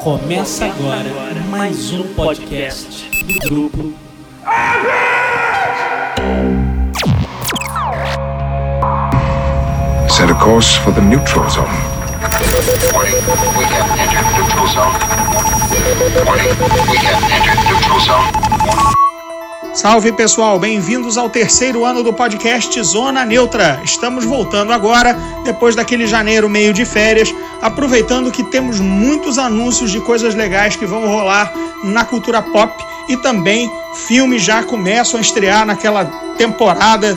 Começa agora mais um podcast do grupo. Set a course for the neutral zone. Warning, we have entered neutral zone. Warning, we have entered neutral zone. Salve pessoal, bem-vindos ao terceiro ano do podcast Zona Neutra. Estamos voltando agora, depois daquele janeiro meio de férias, aproveitando que temos muitos anúncios de coisas legais que vão rolar na cultura pop e também filmes já começam a estrear naquela temporada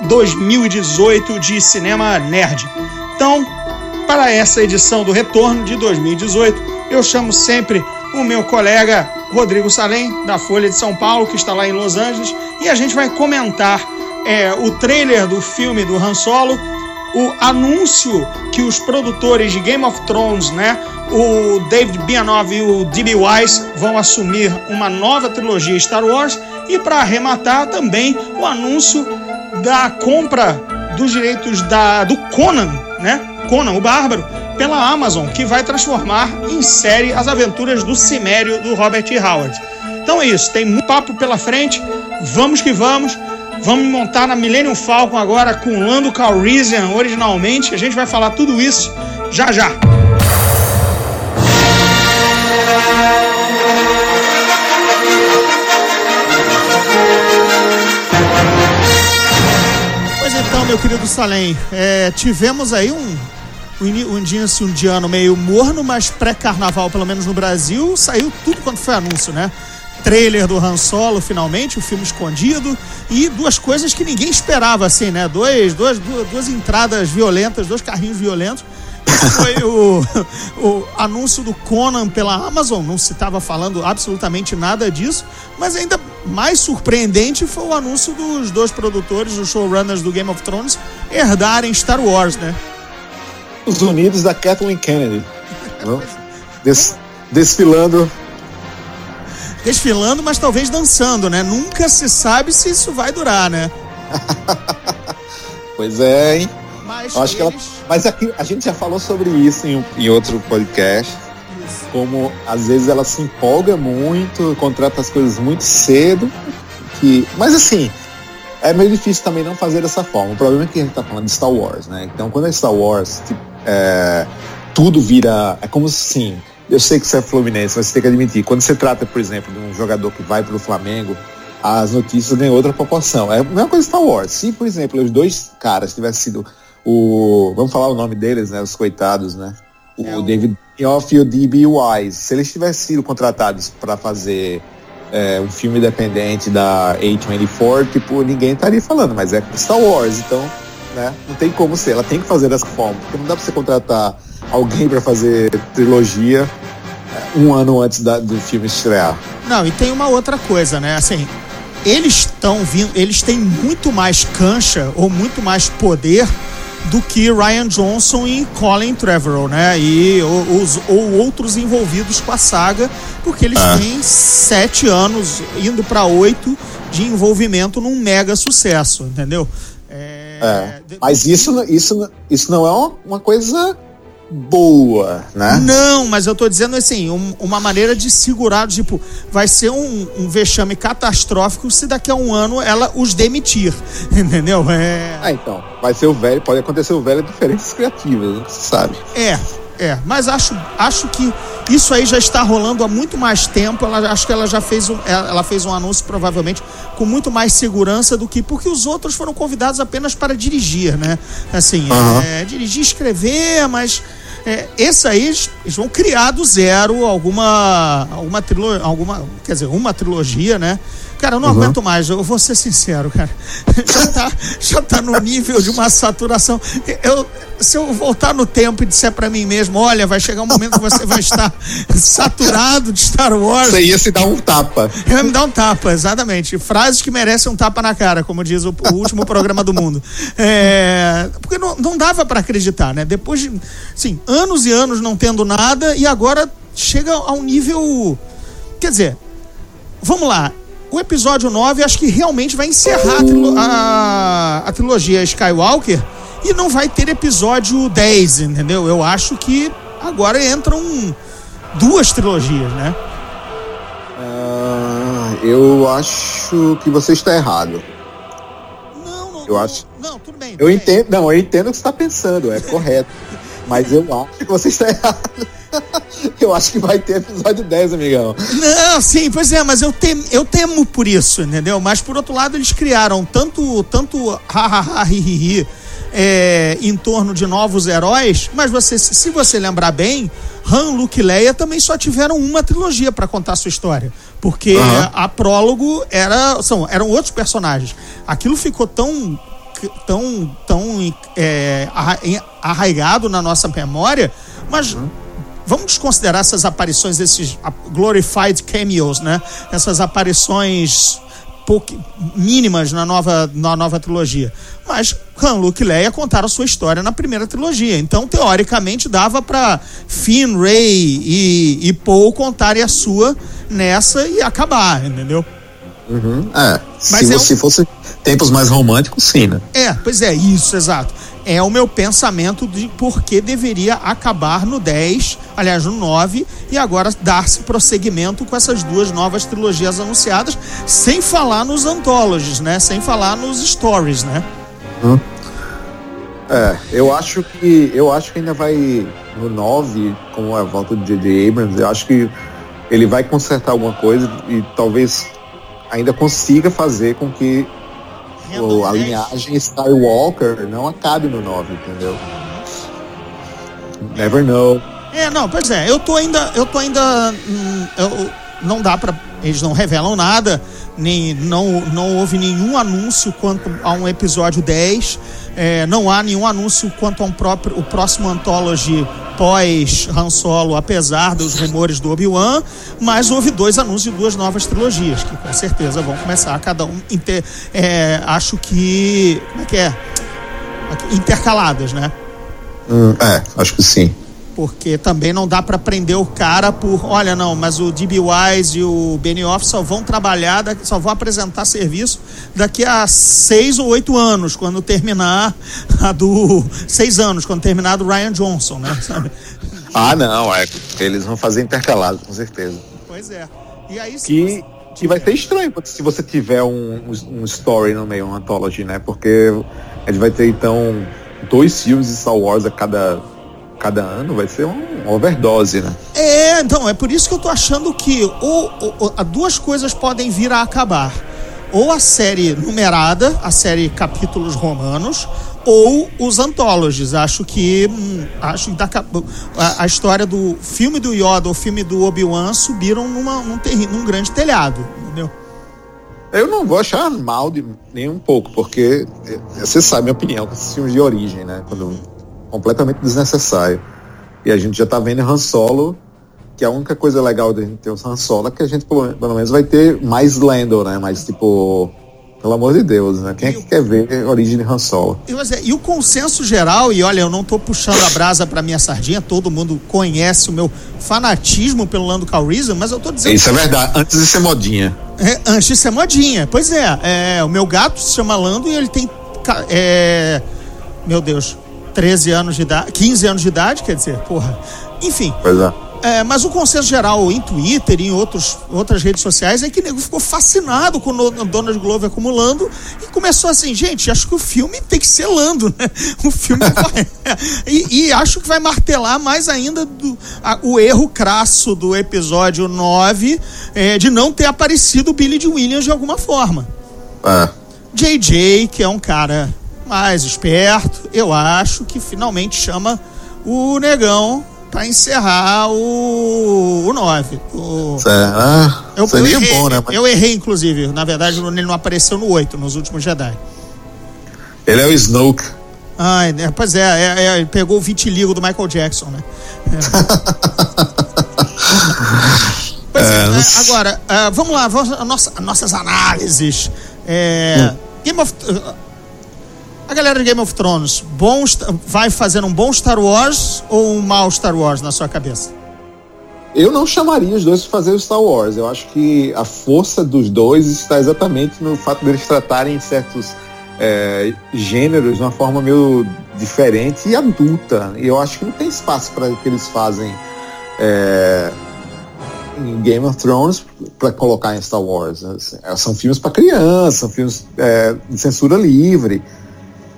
2018 de cinema nerd. Então, para essa edição do retorno de 2018, eu chamo sempre o meu colega Rodrigo Salem, da Folha de São Paulo, que está lá em Los Angeles, e a gente vai comentar é, o trailer do filme do Han Solo, o anúncio que os produtores de Game of Thrones, né, o David Bianov e o D.B. Wise vão assumir uma nova trilogia Star Wars, e para arrematar também o anúncio da compra dos direitos da, do Conan, né, Conan o Bárbaro, pela Amazon, que vai transformar em série as aventuras do Cimério do Robert E. Howard. Então é isso, tem muito papo pela frente, vamos que vamos. Vamos montar na Millennium Falcon agora com Lando Calrissian originalmente. A gente vai falar tudo isso já já. Pois então, meu querido Salem, é, tivemos aí um, um início um de ano meio morno, mas pré-carnaval, pelo menos no Brasil, saiu tudo quanto foi anúncio, né? Trailer do Han Solo, finalmente, o filme escondido, e duas coisas que ninguém esperava, assim, né? Dois, duas, duas, duas entradas violentas, dois carrinhos violentos. Foi o, o anúncio do Conan pela Amazon, não se estava falando absolutamente nada disso, mas ainda mais surpreendente foi o anúncio dos dois produtores, os showrunners do Game of Thrones, herdarem Star Wars, né? Os Unidos da Kathleen Kennedy. Des, desfilando. Desfilando, mas talvez dançando, né? Nunca se sabe se isso vai durar, né? pois é, hein? Mas acho que ela, eles- mas aqui a gente já falou sobre isso em, em outro podcast. Como às vezes ela se empolga muito, contrata as coisas muito cedo. Que, mas assim, é meio difícil também não fazer dessa forma. O problema é que a gente tá falando de Star Wars, né? Então quando é Star Wars, tipo, é, tudo vira. É como assim. Eu sei que você é Fluminense, mas você tem que admitir. Quando você trata, por exemplo, de um jogador que vai pro Flamengo, as notícias ganham outra proporção. É a mesma coisa Star Wars. Se, por exemplo, os dois caras tivessem sido o. Vamos falar o nome deles, né? Os coitados, né? O, É o- David Benioff e o D.B. Wise. Se eles tivessem sido contratados para fazer é, um filme independente da A24, tipo, ninguém estaria falando, mas é Star Wars, então, né? Não tem como ser. Ela tem que fazer dessa forma, porque não dá pra você contratar alguém para fazer trilogia é, um ano antes da- do filme estrear. Não, e tem uma outra coisa, né? Assim, eles estão vindo, eles têm muito mais cancha ou muito mais poder do que Ryan Johnson e Colin Trevorrow, né? E o- os ou outros envolvidos com a saga, porque eles têm sete anos indo para oito de envolvimento num mega sucesso, entendeu? É, É. Mas isso, isso, isso não é uma, coisa boa, né? Não, mas eu tô dizendo assim, um- uma maneira de segurar, tipo, vai ser um, um vexame catastrófico se daqui a um ano ela os demitir, entendeu? É, Ah, então. Vai ser o velho, pode acontecer o velho diferenças criativas, né? Sabe. é, é, mas acho, acho que isso aí já está rolando há muito mais tempo. Ela, acho que ela já fez um, ela ela fez um anúncio provavelmente com muito mais segurança do que porque os outros foram convidados apenas para dirigir, né? Assim, Aham. é, dirigir, escrever, mas é, esse aí eles, eles vão criar do zero alguma alguma trilogia, alguma, quer dizer, uma trilogia, né? Cara, eu não aguento mais, eu vou ser sincero, cara. Já tá, já tá no nível de uma saturação. Eu, se eu voltar no tempo e disser pra mim mesmo, olha, vai chegar um momento que você vai estar saturado de Star Wars, Você ia se dar um tapa. eu ia me dar um tapa, exatamente. Frases que merecem um tapa na cara, como diz o, o último programa do mundo. É, porque não, não dava pra acreditar, né? Depois de, assim, anos e anos não tendo nada, e agora chega a um nível. Quer dizer, vamos lá. O episódio 9 acho que realmente vai encerrar a, trilo- a- a trilogia Skywalker e não vai ter episódio 10, entendeu? Eu acho que agora entra um duas trilogias, né? Ah, eu acho que você está errado. Não, não. Eu não, acho- Não, tudo bem. Eu tudo bem. entendo, não, eu entendo o que você está pensando, é correto. Mas eu acho que você está errado. Eu acho que vai ter episódio 10, amigão. Não, sim, pois é, mas eu, tem, eu temo por isso, entendeu? Mas por outro lado, eles criaram tanto, tanto ha, ha, hi, hi, hi, é, em torno de novos heróis, mas você, se você lembrar bem, Han, Luke e Leia também só tiveram uma trilogia para contar a sua história. Porque Aham. a prólogo era, são, eram outros personagens. Aquilo ficou tão tão, tão é, arraigado na nossa memória, mas vamos desconsiderar essas aparições, esses glorified cameos, né? Essas aparições pouqui- mínimas na nova, na nova trilogia. Mas Han, Luke e Leia contaram a sua história na primeira trilogia. Então, teoricamente, dava para Finn, Rey e, e Paul contarem a sua nessa e acabar, entendeu? É, Mas se é um- você fosse tempos mais românticos, sim, né? É, pois é, isso, exato. É o meu pensamento de por que deveria acabar no 10, aliás, no 9, e agora dar-se prosseguimento com essas duas novas trilogias anunciadas, sem falar nos anthologies, né? Sem falar nos stories, né? É, eu acho que eu acho que ainda vai no 9, com a volta do J.J. Abrams, eu acho que ele vai consertar alguma coisa e talvez ainda consiga fazer com que o- a linhagem Skywalker não acabe no 9, entendeu? Never know. É, não, pois é, eu tô ainda, eu tô ainda, hum, eu- não dá pra, eles não revelam nada, nem, não, não houve nenhum anúncio quanto a um episódio 10, é, não há nenhum anúncio quanto a um próprio, o próximo Anthology pós Han Solo, apesar dos rumores do Obi-Wan, mas houve dois anúncios de duas novas trilogias, que com certeza vão começar cada um, inter, é, acho que, como é que é? Intercaladas, né? Hum, é, acho que sim. Porque também não dá para prender o cara por, olha, não, mas o DB Wise e o Benioff só vão trabalhar, só vão apresentar serviço daqui a seis ou oito anos, quando terminar a do. Seis anos, quando terminar a do Ryan Johnson, né? Sabe? Ah, não, é. Eles vão fazer intercalado, com certeza. Pois é. E aí, Que, que vai ser estranho se você tiver um, um, story no meio, um anthology, né? Porque gente vai ter então dois filmes de Star Wars a cada, cada ano, vai ser um- uma overdose, né? É, então, é por isso que eu tô achando que ou, ou- ou- duas coisas podem vir a acabar. Ou a série numerada, a série capítulos romanos, ou os antologies. Acho que hum, acho que dá, a, a história do filme do Yoda, o filme do Obi-Wan subiram numa, num, terri, num grande telhado, entendeu? Eu não vou achar mal de nem um pouco, porque eh, você sabe a minha opinião com esses filmes de origem, né? Quando completamente desnecessário. E a gente já tá vendo Han Solo, que a única coisa legal de a gente ter o Han Solo é que a gente pelo, menos vai ter mais Lando, né? Mas tipo, pelo amor de Deus, né? Quem é que quer ver a origem de Han Solo? E, é, e o consenso geral, e olha, eu não tô puxando a brasa pra minha sardinha, todo mundo conhece o meu fanatismo pelo Lando Calrissian, mas eu tô dizendo Isso é verdade, antes de ser modinha. É, antes de ser modinha. Pois é, é, o meu gato se chama Lando e ele tem. É, meu Deus, 13 anos de idade. 15 anos de idade, quer dizer, porra. Enfim, Pois é. é, mas o consenso geral em Twitter e em outros, outras redes sociais é que o nego ficou fascinado com o Donald Glover como Lando e começou assim, gente, acho que o filme tem que ser Lando, né? O filme vai. e, e acho que vai martelar mais ainda do, a- o erro crasso do episódio 9 é, de não ter aparecido o Billy de Williams de alguma forma. É. JJ, que é um cara mais esperto, eu acho que finalmente chama o negão pra encerrar o, o 9. O, Será? eu, eu Seria errei, bom, né? Mas eu errei, inclusive. Na verdade, ele não apareceu no 8, nos últimos Jedi. Ele é o Snoke. Ai, né, pois é, é, é, ele pegou o vitiligo do Michael Jackson, né? É. Pois é, É, né, agora, ah, vamos lá, vamos a nossa, as nossas análises. É, Game of. A galera de Game of Thrones, bom, vai fazer um bom Star Wars ou um mau Star Wars na sua cabeça? Eu não chamaria os dois para fazer o Star Wars. Eu acho que a força dos dois está exatamente no fato deles tratarem certos é, gêneros de uma forma meio diferente e adulta. E eu acho que não tem espaço para o que eles fazem é, em Game of Thrones para colocar em Star Wars. Assim, são filmes para criança, são filmes é, de censura livre.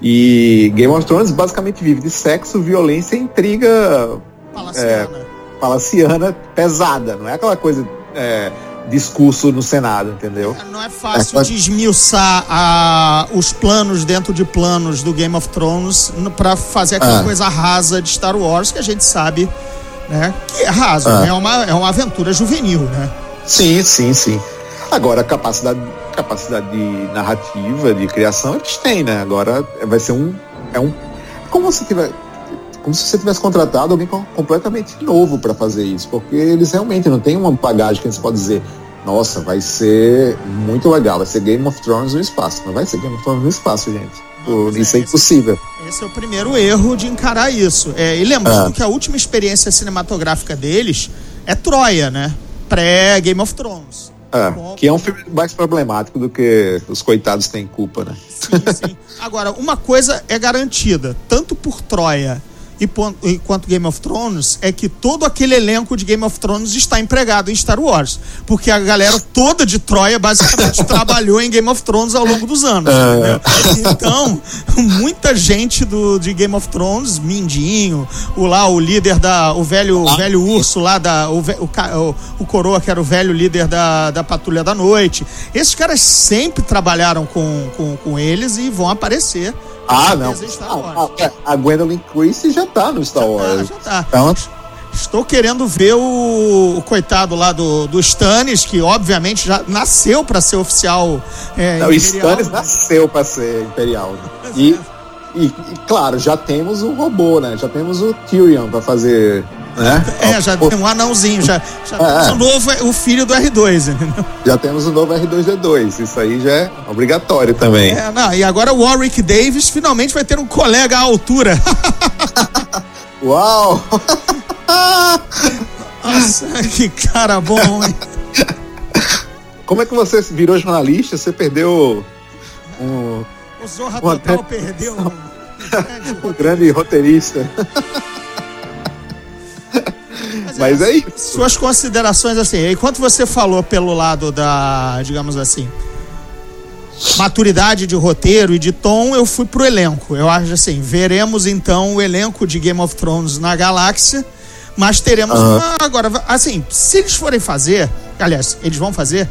E Game of Thrones basicamente vive de sexo, violência e intriga Palaciana. É, palaciana pesada, não é aquela coisa é, discurso no Senado, entendeu? Não é fácil é, de esmiuçar a, os planos dentro de planos do Game of Thrones para fazer aquela Ah. coisa rasa de Star Wars que a gente sabe né, que é raso, Ah. né, é, uma, é uma aventura juvenil, né? Sim, sim, sim. Agora, a capacidade, capacidade de narrativa, de criação, eles têm, né? Agora vai ser um. É um. Como se tiver. Como se você tivesse contratado alguém com- completamente novo para fazer isso, porque eles realmente não têm uma bagagem que você pode dizer, nossa, vai ser muito legal, vai ser Game of Thrones no espaço. Não vai ser Game of Thrones no espaço, gente. Não, isso é, é, impossível. Esse é o primeiro erro de encarar isso. É, e lembrando Ah. que a última experiência cinematográfica deles é Troia, né? Pré-Game of Thrones. É, que é um filme mais problemático do que os coitados têm culpa, né? Sim, sim. Agora, uma coisa é garantida, tanto por Troia e quanto Game of Thrones, é que todo aquele elenco de Game of Thrones está empregado em Star Wars. Porque a galera toda de Troia basicamente trabalhou em Game of Thrones ao longo dos anos. entendeu? Então, muita gente do, de Game of Thrones, Mindinho, o lá, o líder da. O velho, o velho urso lá, da, o, o, o coroa, que era o velho líder da, da Patrulha da Noite. Esses caras sempre trabalharam com, com, com eles e vão aparecer. Ah, não. Star Ah, ah, a Gwendolyn Christie já tá no Star Ah, Wars. já tá. Então, Estou querendo ver o, o coitado lá do, do Stannis, que obviamente já nasceu para ser oficial. É, não, o imperial, Stannis né? nasceu para ser imperial. né? E, e, e, claro, já temos o robô, né? Já temos o Tyrion para fazer. Né? É, já tem um anãozinho, já, já É. temos o novo, o filho do R2, entendeu? Já temos o novo R2D2. Isso aí já é obrigatório também. É, não, e agora o Warwick Davis finalmente vai ter um colega à altura. Uau! Nossa, que cara bom, hein? Como é que você virou jornalista? Você perdeu um, O Zorra Uma Total te- perdeu um grande um grande roteirista. Mas é isso. Suas considerações assim, enquanto você falou pelo lado da, digamos assim, maturidade de roteiro e de tom, eu fui pro elenco. Eu acho assim, veremos então o elenco de Game of Thrones na galáxia, mas teremos uma agora, assim, se eles forem fazer, aliás, eles vão fazer,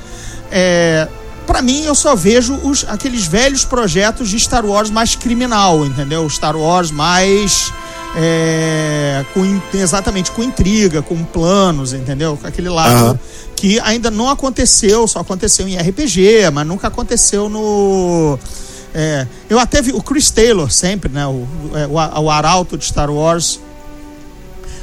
é, para mim eu só vejo os, aqueles velhos projetos de Star Wars mais criminal, entendeu? Star Wars mais é, com exatamente com intriga, com planos, entendeu? Com aquele lado Aham. que ainda não aconteceu, só aconteceu em RPG, mas nunca aconteceu no. é, eu até vi o Chris Taylor sempre, né? O, é, o, a- o arauto de Star Wars.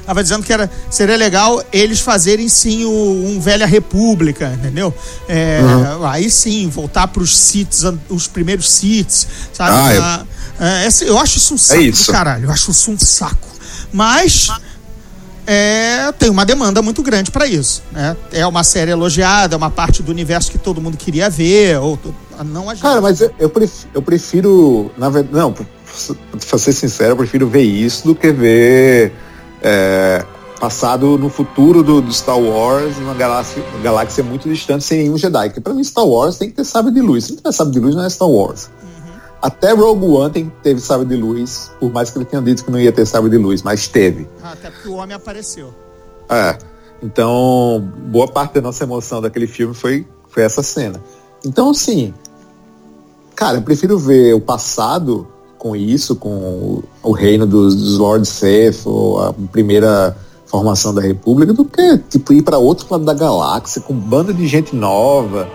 Estava dizendo que era, seria legal eles fazerem sim o, um Velha República, entendeu? É, Aí sim, voltar para os an- os primeiros Siths, sabe? Ah, eu- Ah, é, eu acho isso um saco isso. do caralho, eu acho isso um saco. Mas é, tem uma demanda muito grande para isso. Né? É uma série elogiada, é uma parte do universo que todo mundo queria ver, ou to- não a gente. Cara, mas eu, eu prefiro, eu prefiro, na verdade, não, pra ser sincero, eu prefiro ver isso do que ver é, passado no futuro do, do Star Wars, numa galáxia, uma galáxia muito distante, sem nenhum Jedi. Porque pra mim, Star Wars tem que ter sabre de luz. Se não tiver sabre de luz, não é Star Wars. Até Rogue One tem, teve sabre de luz, por mais que ele tenha dito que não ia ter sabre de luz, mas teve. Ah, Até porque o homem apareceu. É. Então, boa parte da nossa emoção daquele filme foi, foi essa cena. Então, assim, cara, eu prefiro ver o passado com isso, com o, reino dos, dos Lord Sith, ou a primeira formação da República, do que, tipo, ir para outro lado da galáxia, com um bando de gente nova,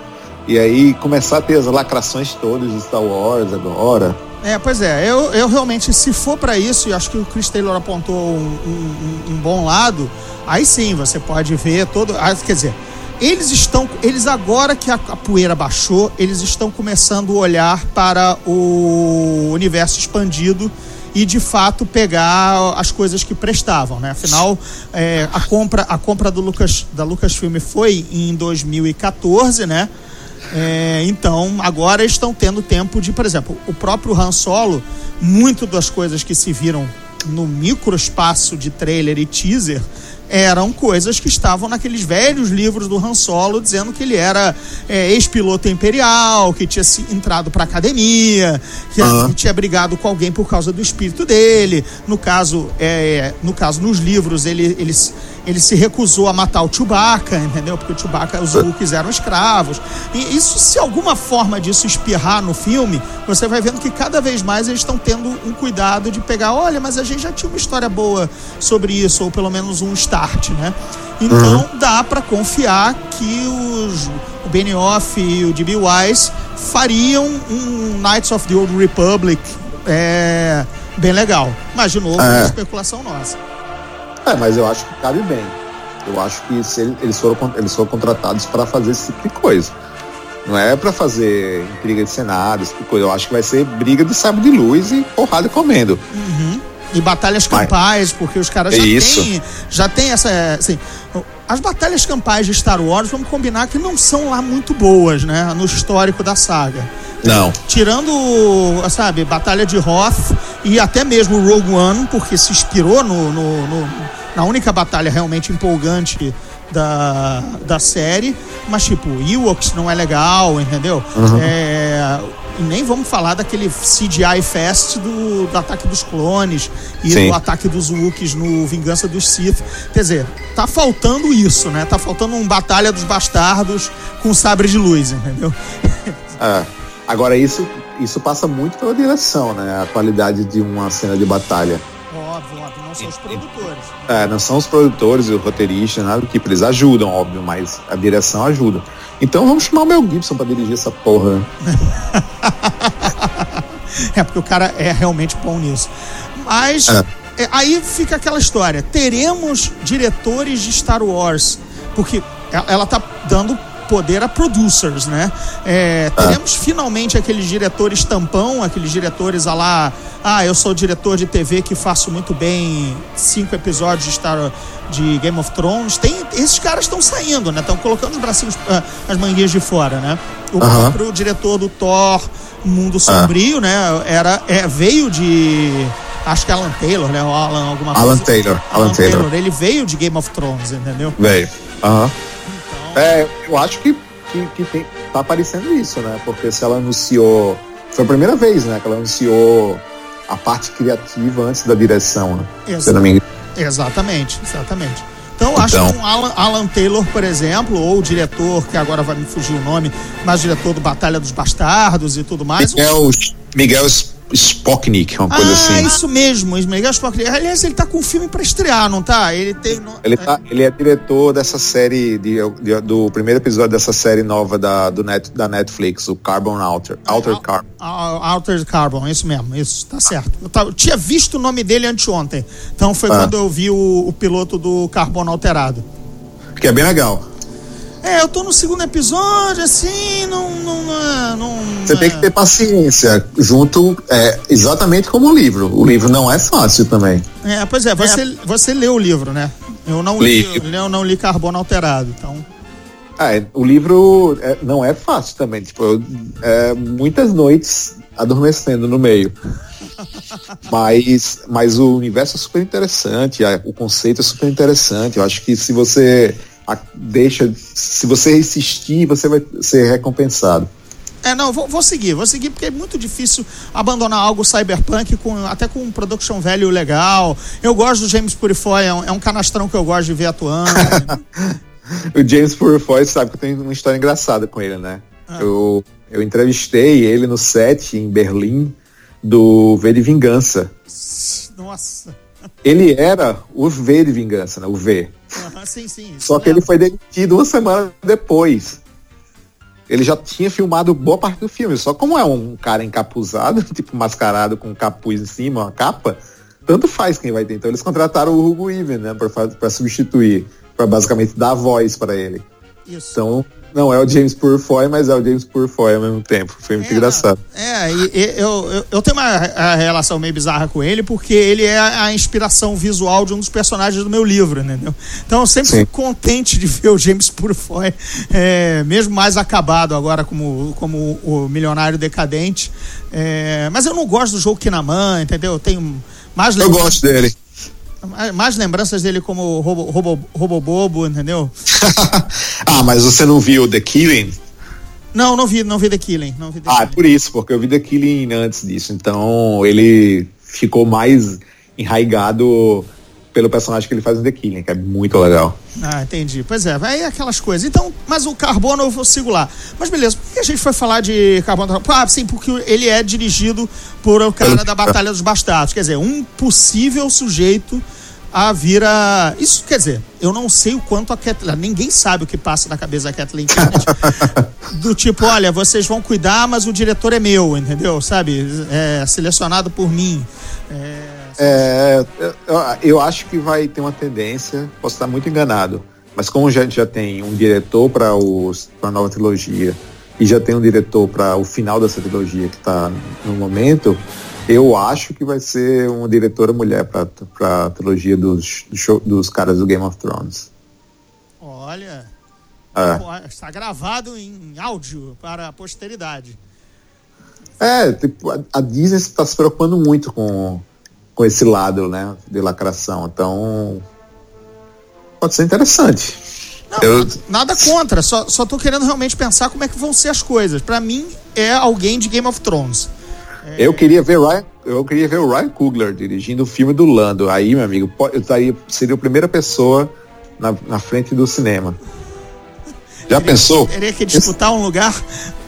e aí começar a ter as lacrações todas de Star Wars agora. É, pois é, eu, eu realmente, se for para isso, e acho que o Chris Taylor apontou um, um- um- um bom lado, aí sim você pode ver todo. ah, Quer dizer, eles estão. Eles agora que a, a poeira baixou, eles estão começando a olhar para o universo expandido e de fato pegar as coisas que prestavam, né? Afinal, é, a compra, a compra do Lucas, da Lucasfilm foi em 2014, né? É, então, agora estão tendo tempo de, por exemplo, o próprio Han Solo, muito das coisas que se viram no microespaço de trailer e teaser, eram coisas que estavam naqueles velhos livros do Han Solo, dizendo que ele era é, ex-piloto imperial, que tinha se entrado para academia, que, tinha brigado com alguém por causa do espírito dele. No caso, é, no caso nos livros, ele, ele, ele se recusou a matar o Chewbacca, entendeu? Porque o Chewbacca, os Wookiees eram escravos. E isso, se alguma forma disso espirrar no filme, você vai vendo que cada vez mais eles estão tendo um cuidado de pegar, olha, mas a gente já tinha uma história boa sobre isso, ou pelo menos um start, né? Então dá pra confiar que os, o Benioff e o D.B. Wise fariam um Knights of the Old Republic é, bem legal. Mas, de novo, é É. especulação nossa. É, mas eu acho que cabe bem. Eu acho que se ele- eles, foram, eles foram contratados para fazer esse tipo de coisa. Não é para fazer intriga de esse tipo de coisa. Eu acho que vai ser briga de sábio de luz e porrada comendo. E batalhas campais, porque os caras já Isso. têm, já tem essa, assim, as batalhas campais de Star Wars, vamos combinar que não são lá muito boas, né, no histórico da saga. Não. Tirando, sabe, Batalha de Hoth e até mesmo Rogue One, porque se inspirou no, no- no- na única batalha realmente empolgante da, da série. Mas, tipo, Ewoks não é legal, entendeu? É, e nem vamos falar daquele CGI Fest do, do Ataque dos Clones e Sim. do Ataque dos Wookiees no Vingança dos Sith. Quer dizer, tá faltando isso, né? Tá faltando um Batalha dos Bastardos com sabre de luz, entendeu? É. Agora, isso, isso passa muito pela direção, né? A qualidade de uma cena de batalha. Óbvio, óbvio, não são os produtores. É, não são os produtores e o roteirista, nada do tipo. Eles ajudam, óbvio, mas a direção ajuda. Então vamos chamar o Mel Gibson pra dirigir essa porra. É, porque o cara é realmente bom nisso. Mas É. é, aí fica aquela história. Teremos diretores de Star Wars, porque e- ela tá dando poder a producers, né? É, teremos finalmente aqueles diretores tampão, aqueles diretores a lá, ah, eu sou diretor de TV que faço muito bem cinco episódios de Star de Game of Thrones. Tem, esses caras estão saindo, né? Estão colocando os bracinhos, ah, as manguinhas de fora, né? O Aham. próprio diretor do Thor Mundo Sombrio, né? Era, é, veio de. Acho que Alan Taylor, né? O Alan, alguma Alan coisa. Taylor, Alan Taylor. Ele veio de Game of Thrones, entendeu? Velho. Aham. É, eu acho que, que, que tem, tá aparecendo isso, né? Porque se ela anunciou. Foi a primeira vez, né? Que ela anunciou a parte criativa antes da direção, né? Engano. Exatamente, exatamente. Então, acho Então. que um Alan, Alan Taylor, por exemplo, ou o diretor, que agora vai me fugir o nome, mas diretor do Batalha dos Bastardos e tudo mais. Miguel, Miguel Spocknik, uma coisa ah, assim. isso mesmo, Miguel Spock. Aliás, ele tá com um filme pra estrear, não tá? Ele tem. no- Ele, tá, ele é diretor dessa série, de, de- do primeiro episódio dessa série nova da, do net, da Netflix, o Carbon Alter. Alter Al- Carbon. Al- Altered Carbon, isso mesmo, isso, tá certo. Eu, eu tinha visto o nome dele anteontem. Então foi Ah. quando eu vi o, o piloto do Carbono Alterado. Que é bem legal. É, eu tô no segundo episódio, assim, não. não, não, não Você tem que ter paciência, junto, é, exatamente como o livro. O livro não é fácil também. É, pois é, você, você leu o livro, né? Eu não li, Li. eu não li Carbono Alterado, então. É, o livro é, não é fácil também. Tipo, eu- é, muitas noites adormecendo no meio. Mas, mas o universo é super interessante, a- o conceito é super interessante. Eu acho que se você deixa, se você insistir, você vai ser recompensado. É, não, vou, vou seguir, vou seguir, porque é muito difícil abandonar algo cyberpunk com, até com um production value legal. Eu gosto do James Purifoy, é um, é um canastrão que eu gosto de ver atuando. O James Purifoy sabe que eu tenho uma história engraçada com ele, né? Ah. Eu, eu entrevistei ele no set em Berlim do V de Vingança. Nossa. Ele era o V de Vingança, né? O V. Aham, sim, sim. Só que ele mesmo. foi demitido uma semana depois. Ele já tinha filmado boa parte do filme. Só como é um cara encapuzado, tipo mascarado com um capuz em cima, uma capa, tanto faz quem vai ter. Então eles contrataram o Hugo Even, né? Pra, pra substituir. Pra basicamente dar voz pra ele. Isso. Então, não é o James Purfoy, mas é o James Purfoy ao mesmo tempo. Foi muito É, engraçado. É, e, e eu, eu, eu tenho uma relação meio bizarra com ele, porque ele é a inspiração visual de um dos personagens do meu livro, entendeu? Então eu sempre Sim. fico contente de ver o James Purfoy, é, mesmo mais acabado agora como, como o milionário decadente. É, mas eu não gosto do jogo Kinaman, entendeu? Eu tenho mais Eu gosto dele. Mais lembranças dele como Robo, Robo, Robo Bobo, entendeu? ah, mas você não viu The Killing? Não, não vi, não vi The Killing. Não vi The ah, Killing. é por isso, porque eu vi The Killing antes disso. Então ele ficou mais enraigado pelo personagem que ele faz no The Killing, que é muito legal. Ah, entendi. Pois é, aí aquelas coisas. Então, mas o Carbono eu vou sigo lá. Mas beleza, a gente foi falar de Carbono? Ah, sim, porque ele é dirigido por o cara da Batalha dos Bastardos. Quer dizer, um possível sujeito a vir a. Isso quer dizer, eu não sei o quanto a Kathleen. Ninguém sabe o que passa na cabeça da Kathleen Kennedy. do tipo, olha, vocês vão cuidar, mas o diretor é meu, entendeu? Sabe? É selecionado por mim. É, é, eu, eu, acho que vai ter uma tendência, posso estar muito enganado, mas como a gente já tem um diretor para a nova trilogia e já tem um diretor para o final dessa trilogia que está no momento, eu acho que vai ser uma diretora mulher para a trilogia dos, dos caras do Game of Thrones. Olha, é. está gravado em áudio para a posteridade. É, tipo, a, a Disney está se preocupando muito com com esse lado, né, de lacração. Então, pode ser interessante. Não, eu... Nada contra, só, só tô querendo realmente pensar como é que vão ser as coisas. Para mim, é alguém de Game of Thrones. É... Eu queria ver Ryan, eu queria ver o Ryan Coogler dirigindo o filme do Lando. Aí, meu amigo, eu estaria, seria a primeira pessoa na, na frente do cinema. Já teria, pensou? Teria que disputar um lugar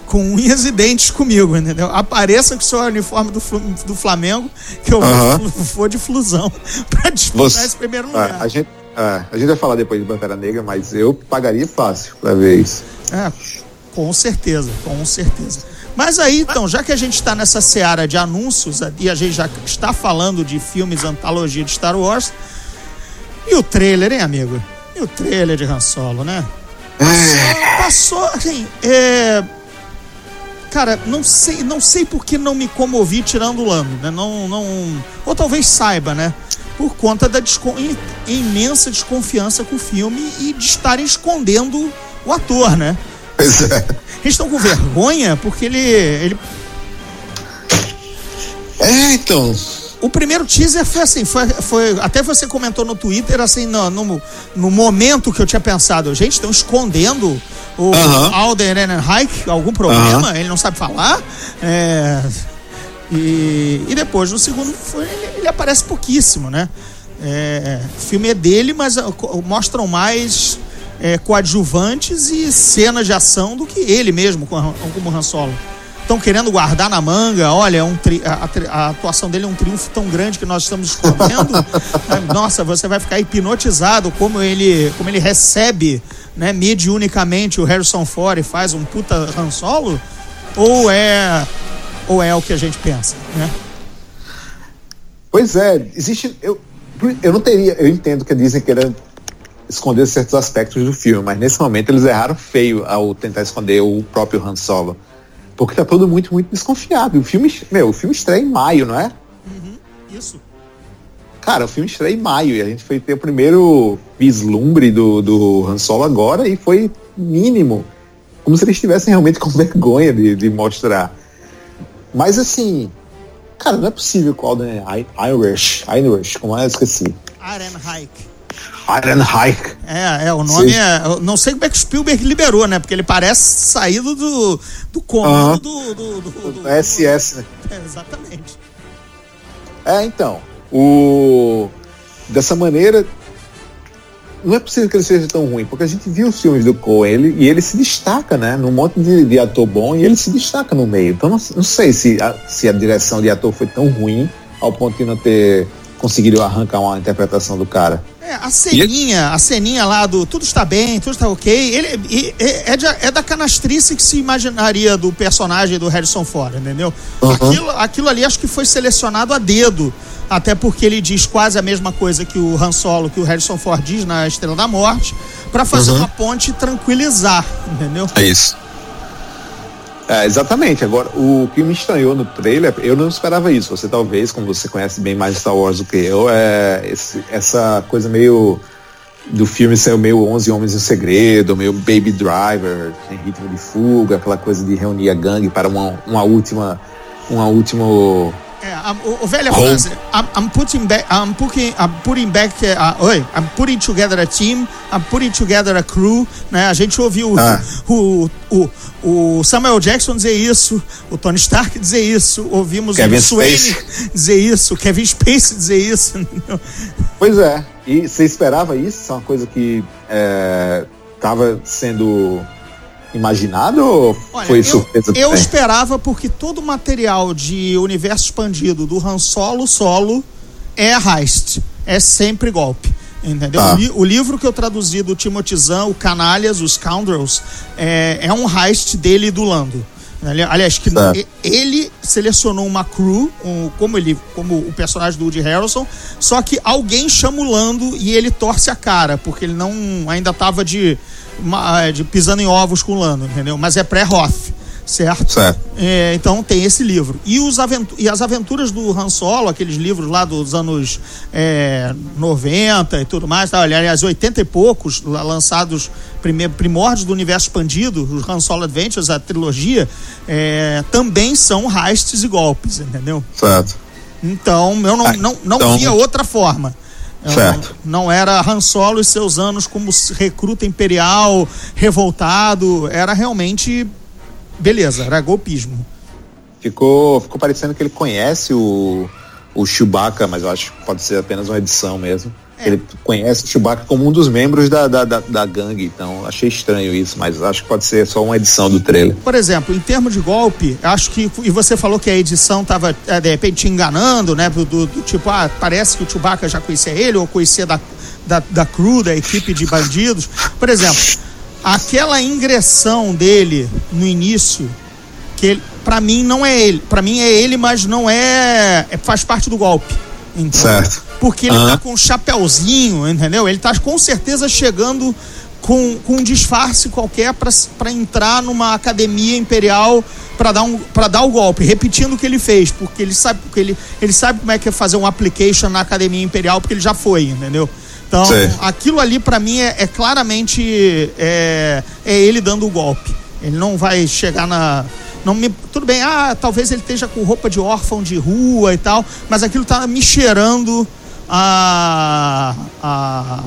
com unhas e dentes comigo, entendeu? Apareça com o seu uniforme do, do Flamengo, que eu vou, vou de flusão para disputar Você, esse primeiro lugar. a, gente, a gente vai falar depois de Pantera Negra, mas eu pagaria fácil para ver isso. É, com certeza, com certeza. Mas aí, então, já que a gente está nessa seara de anúncios e a gente já está falando de filmes antologia de Star Wars, e o trailer, hein, amigo? E o trailer de Han Solo, né? Passou, passou assim, é, cara, não sei, não sei por que não me comovi tirando o Lando, né? Não, não, ou talvez saiba, né? Por conta da descon imensa desconfiança com o filme e de estarem escondendo o ator, né? Pois é. Eles estão com vergonha porque ele, ele. É, então. O primeiro teaser foi assim, foi, foi até você comentou no Twitter assim, no, no, no momento que eu tinha pensado, gente, estão escondendo o uh -huh. Alden Ehrenreich, algum problema, uh -huh. ele não sabe falar. É, e, e depois no segundo ele, ele aparece pouquíssimo, né? É, o filme é dele, mas uh, mostram mais é, coadjuvantes e cenas de ação do que ele mesmo, como, Han Solo. Estão querendo guardar na manga, olha, é um tri, a, a, atuação dele é um triunfo tão grande que nós estamos escondendo. Nossa, você vai ficar hipnotizado como ele, como ele recebe né, mediunicamente o Harrison Ford e faz um puta Han Solo? Ou é, ou é o que a gente pensa, né? Pois é, existe. Eu, eu não teria. Eu entendo que dizem que era esconder certos aspectos do filme, mas nesse momento eles erraram feio ao tentar esconder o próprio Han Solo. Porque tá todo muito, muito desconfiado. O filme, meu, o filme estreia em maio, não é? Uhum, isso. Cara, o filme estreia em maio e a gente foi ter o primeiro vislumbre do, do Han Solo agora e foi mínimo. Como se eles estivessem realmente com vergonha de, de mostrar. Mas assim, cara, não é possível com o Alden Irish, Irish, como é? Eu esqueci. Ironhike. Ironhike. É, é, o nome Sim. é. Não sei como é que o Spielberg liberou, né? Porque ele parece saído do, do comando uh -huh. do, do, do, do, SS, né? É, exatamente. É, então. O... Dessa maneira, não é possível que ele seja tão ruim, porque a gente viu os filmes do Coen e ele se destaca, né? Num monte de, de, ator bom e ele se destaca no meio. Então não, não sei se a, se a direção de ator foi tão ruim ao ponto de não ter conseguido arrancar uma interpretação do cara. É, a ceninha, a ceninha lá do tudo está bem, tudo está ok, ele é, de, é, da canastrice que se imaginaria do personagem do Harrison Ford, entendeu? Uhum. Aquilo, aquilo ali acho que foi selecionado a dedo até porque ele diz quase a mesma coisa que o Han Solo, que o Harrison Ford diz na Estrela da Morte, para fazer uhum. uma ponte e tranquilizar, entendeu? É isso. É, exatamente. Agora, o que me estranhou no trailer, eu não esperava isso. Você talvez, como você conhece bem mais Star Wars do que eu, é esse, essa coisa meio do filme ser meio 11 Homens em Segredo, meio Baby Driver, em ritmo de fuga, aquela coisa de reunir a gangue para uma, uma última, uma última É, a, o, o velha frase. I'm, I'm putting back, I'm putting, I'm putting back, uh, oi, I'm putting together a team, I'm putting together a crew, né? A gente ouviu Ah. o, o, o Samuel Jackson dizer isso, o Tony Stark dizer isso, ouvimos Kevin o Swain dizer isso, o Kevin Spacey dizer isso, entendeu? Pois é. E você esperava isso? Isso é uma coisa que estava sendo imaginado ou Olha, foi eu, surpresa eu também? esperava porque todo o material de universo expandido do Han Solo solo é heist, é sempre golpe. Entendeu? Tá. O, li- o livro que eu traduzi do Timothy Zahn, o Canalhas, os Scoundrels, é, é um heist dele e do Lando. Ali- Aliás, que ele selecionou uma crew, um- como ele, como o personagem do Woody Harrelson, só que alguém chama o Lando e ele torce a cara, porque ele não ainda estava de pisando em ovos com o Lando, entendeu? Mas é pré-Roth, certo? Certo. É, então tem esse livro. E, os aventu- e as aventuras do Han Solo, aqueles livros lá dos anos é, 90 e tudo mais, tá? aliás, 80 e poucos, lançados primórdios do universo expandido, os Han Solo Adventures, a trilogia, é, também são heists e golpes, entendeu? Certo. Então eu não, Ah, não, não então- via outra forma. Eu Certo. Não, não era Han Solo e seus anos como recruta imperial, revoltado. Era realmente. Beleza, era golpismo. Ficou, ficou parecendo que ele conhece o, o Chewbacca, mas eu acho que pode ser apenas uma edição mesmo. É. Ele conhece o Chewbacca como um dos membros da, da, da, da gangue, então achei estranho isso, mas acho que pode ser só uma edição do trailer. Por exemplo, em termos de golpe, acho que. E você falou que a edição estava, de repente, te enganando, né? Do, do- do tipo, ah, parece que o Chewbacca já conhecia ele, ou conhecia da, da, da crew, da equipe de bandidos. Por exemplo, aquela ingressão dele no início, que ele, pra mim não é ele. Pra mim é ele, mas não é. é- faz parte do golpe. Certo. porque ele Aham. tá com um chapéuzinho, entendeu? Ele tá com certeza chegando com, com um disfarce qualquer para entrar numa academia imperial para dar, um, dar o golpe, repetindo o que ele fez, porque ele sabe, porque ele, ele sabe como é que é fazer um application na academia imperial, porque ele já foi, entendeu? Então, Sei. aquilo ali para mim é, é claramente é, é ele dando o golpe. Ele não vai chegar na. Não me, tudo bem, ah, talvez ele esteja com roupa de órfão de rua e tal, mas aquilo tá me cheirando a. a,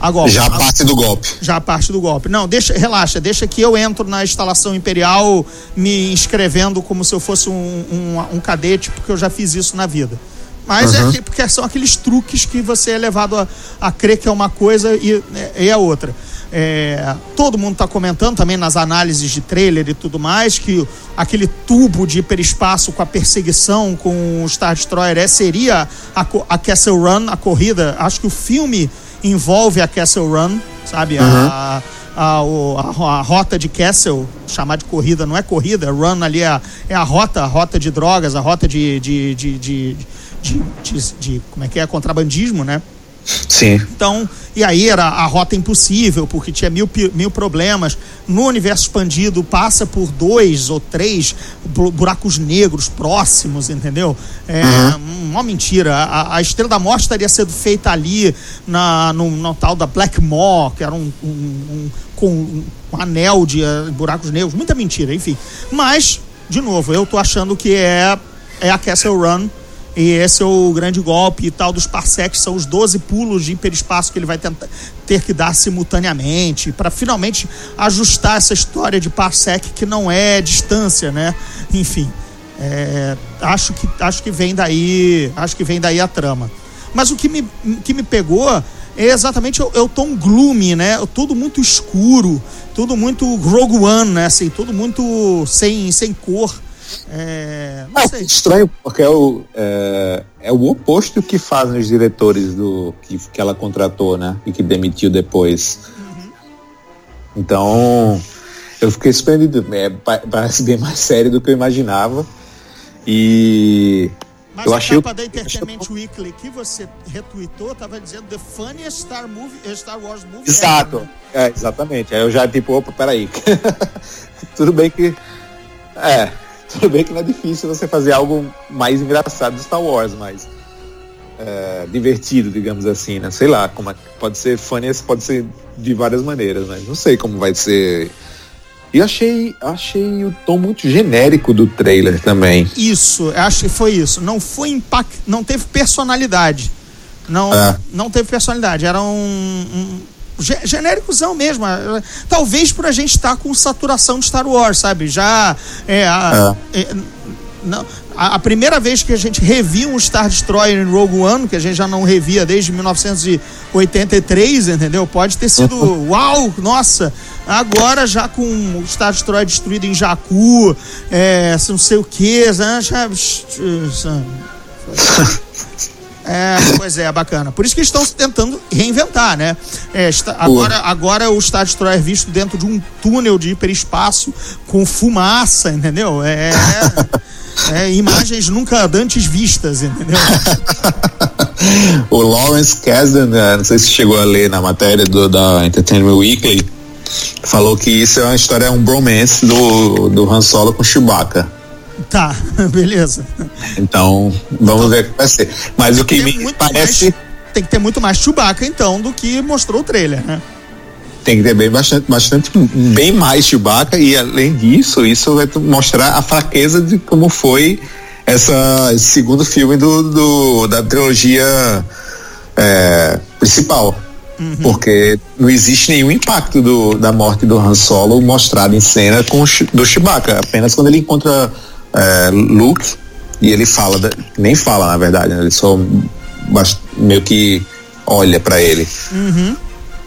a golpe. Já a parte do golpe. Já a parte do golpe. Não, deixa, relaxa, deixa que eu entro na instalação imperial me inscrevendo como se eu fosse um, um, um cadete, porque eu já fiz isso na vida. Mas é que- porque são aqueles truques que você é levado a, a crer que é uma coisa e, e é outra. É, todo mundo está comentando também nas análises de trailer e tudo mais que aquele tubo de hiperespaço com a perseguição com o Star Destroyer é, seria a, a Castle Run, a corrida. Acho que o filme envolve a Castle Run, sabe? A, a, o- a- a rota de Castle, chamar de corrida, não é corrida, run ali é a, é a rota, a rota de drogas, a rota de, de, de- de- de- como é que é, contrabandismo, né? Sim. Então, e aí era a rota impossível, porque tinha mil, mil problemas. No universo expandido, passa por dois ou três bu- buracos negros próximos, entendeu? É uma mentira. A, a Estrela da Morte estaria sendo feita ali na, no, no tal da Black Maw, que era um, um, um- com um anel de eh, buracos negros. Muita mentira, enfim. Mas, de novo, eu tô achando que é, é a Castle Run. E esse é o grande golpe e tal dos parsecs, são os 12 pulos de hiperespaço que ele vai tentar, ter que dar simultaneamente, para finalmente ajustar essa história de parsec que não é distância, né? Enfim, é, acho, que, acho que vem daí, acho que vem daí a trama. Mas o que me, que me pegou é exatamente o, é o tom gloomy, né? Tudo muito escuro, tudo muito Rogue One, né? Assim, tudo muito sem, sem cor. É, não É sei. estranho, porque é o, é, é o oposto que fazem os diretores do que, que ela contratou, né? E que demitiu depois. Então, eu fiquei surpreendido. É, pa- parece bem mais sério do que eu imaginava. E Mas eu a achei capa da Entertainment Weekly que você retweetou tava dizendo The Funniest Star, movie, eh, Star Wars Movie Exato. ever, né? É, exatamente. Aí eu já, tipo, opa, peraí. tudo bem que. É, tudo bem que não é difícil você fazer algo mais engraçado de Star Wars, mas. é, divertido, digamos assim, né? Sei lá, como é, pode ser funny, pode ser de várias maneiras, mas não sei como vai ser E achei, achei o tom muito genérico do trailer também. Isso, acho que foi isso. Não foi impact, não teve personalidade. Não, É. não teve personalidade. Era um, um genéricozão mesmo. Talvez por a gente estar com saturação de Star Wars, sabe? Já é, a, é, não, a, a primeira vez que a gente revia um Star Destroyer em Rogue One, que a gente já não revia desde 1983, entendeu? Pode ter sido, uau, nossa, agora já com o Star Destroyer destruído em Jakku, é, não sei o que, já, é, pois é, bacana. Por isso que estão tentando reinventar, né? É, está- agora, agora o Star Destroyer é visto dentro de um túnel de hiperespaço com fumaça, entendeu? É, é, é imagens nunca antes vistas, entendeu? O Lawrence Kasdan, né, não sei se chegou a ler na matéria do, da Entertainment Weekly, falou que isso é uma história, é um bromance do, do Han Solo com Chewbacca. Tá, beleza. Então, vamos ver o que vai ser. Mas o que me parece. mais- tem que ter muito mais Chewbacca, então, do que mostrou o trailer, né? Tem que ter bem bastante, bastante, bem mais Chewbacca e além disso, isso vai mostrar a fraqueza de como foi essa, esse segundo filme do, do- da trilogia é, principal. Porque não existe nenhum impacto do, da morte do Han Solo mostrado em cena com do Chewbacca. Apenas quando ele encontra é, Luke e ele fala, da- nem fala na verdade, né? ele só meio que olha pra ele.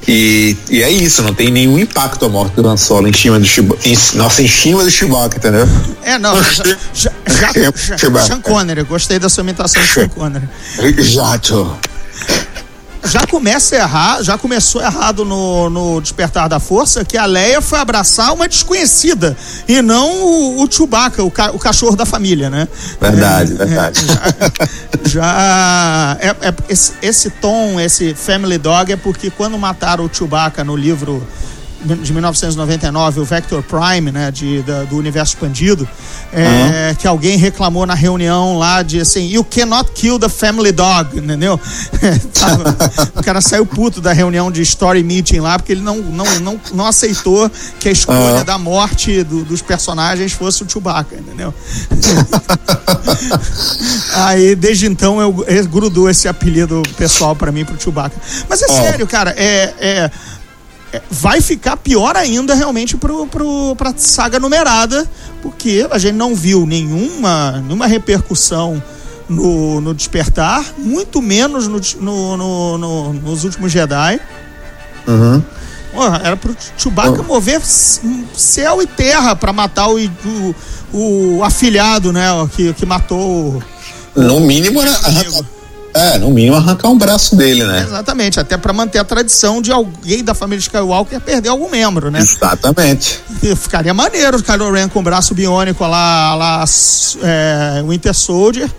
E, e é isso, não tem nenhum impacto a morte do Han Solo em cima do Chewbacca. Em, nossa, em cima do Chewbacca, entendeu? É, não, já, já, já. Sean Connery, gostei da sua imitação de Sean Connery. Jato. Já começa errar, já começou errado no, no Despertar da Força, que a Leia foi abraçar uma desconhecida e não o, o Chewbacca, o, ca- o cachorro da família, né? Verdade, É, verdade. é, já já- é, é- esse, esse tom, esse Family Dog é porque quando mataram o Chewbacca no livro de 1999, o Vector Prime, né, de, da- do universo expandido, é, que alguém reclamou na reunião lá de assim, you cannot kill the family dog, entendeu? O cara saiu puto da reunião de story meeting lá, porque ele não, não, não, não aceitou que a escolha Ah. da morte do- dos personagens fosse o Chewbacca, entendeu? Aí, desde então, eu, eu grudou esse apelido pessoal pra mim, pro Chewbacca. Mas é Ó. sério, cara, é- é, vai ficar pior ainda realmente pro, pro, pra saga numerada, porque a gente não viu nenhuma, nenhuma repercussão no, no Despertar, muito menos no, no- no- no- nos últimos Jedi. Uhum. Porra, era pro Chewbacca mover céu e terra pra matar o, o, o afilhado, né? Que, que matou o, No mínimo, era arrancar, é, no mínimo arrancar um braço dele, né? Exatamente, até pra manter a tradição de alguém da família Skywalker perder algum membro, né? Exatamente. E Ficaria maneiro o Kylo Ren com o braço biônico lá, lá é, Winter Soldier.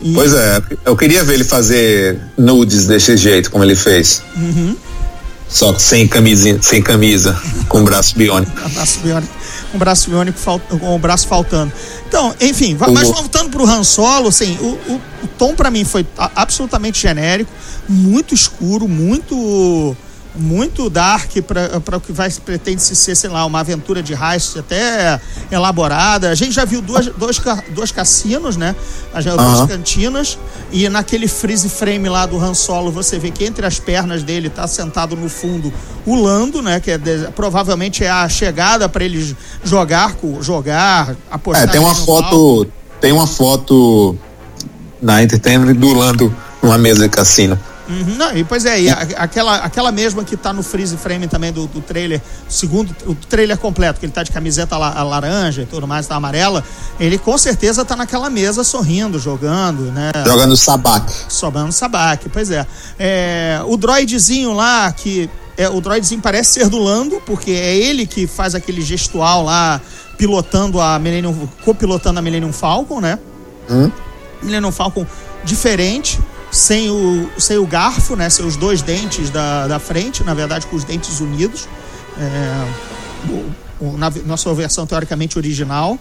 E, Pois é, eu queria ver ele fazer nudes desse jeito, como ele fez. Uhum. Só que sem camisinha, sem camisa, com o braço biônico. um braço biônico, um braço biônico com o braço faltando. Então, enfim, O- mas voltando pro Han Solo, assim, o, o- o tom pra mim foi absolutamente genérico, muito escuro, muito muito dark para o que vai pretende se ser, sei lá, uma aventura de heist até elaborada. A gente já viu duas, dois, dois cassinos, né? As duas cantinas e naquele freeze frame lá do Han Solo você vê que entre as pernas dele tá sentado no fundo o Lando, né? Que é provavelmente é a chegada para ele jogar, jogar, apostar. É, tem uma foto, tem uma foto na Entertainment do Lando numa mesa de cassino. Uhum, não, e pois é, e a- aquela, aquela mesma que tá no freeze frame também do, do trailer, segundo o trailer completo, que ele tá de camiseta la- laranja e tudo mais, tá amarela, ele com certeza tá naquela mesa sorrindo, jogando, né? Jogando sabaque. Sobrando sabaque, pois é. É, O droidzinho lá, que é, o droidzinho parece ser do Lando, porque é ele que faz aquele gestual lá, pilotando a Millennium, copilotando a Millennium Falcon, né? Hum? Millennium Falcon diferente, sem o, sem o garfo, né? Sem os dois dentes da, da frente, na verdade, com os dentes unidos. É, o- o- na, na sua versão teoricamente original.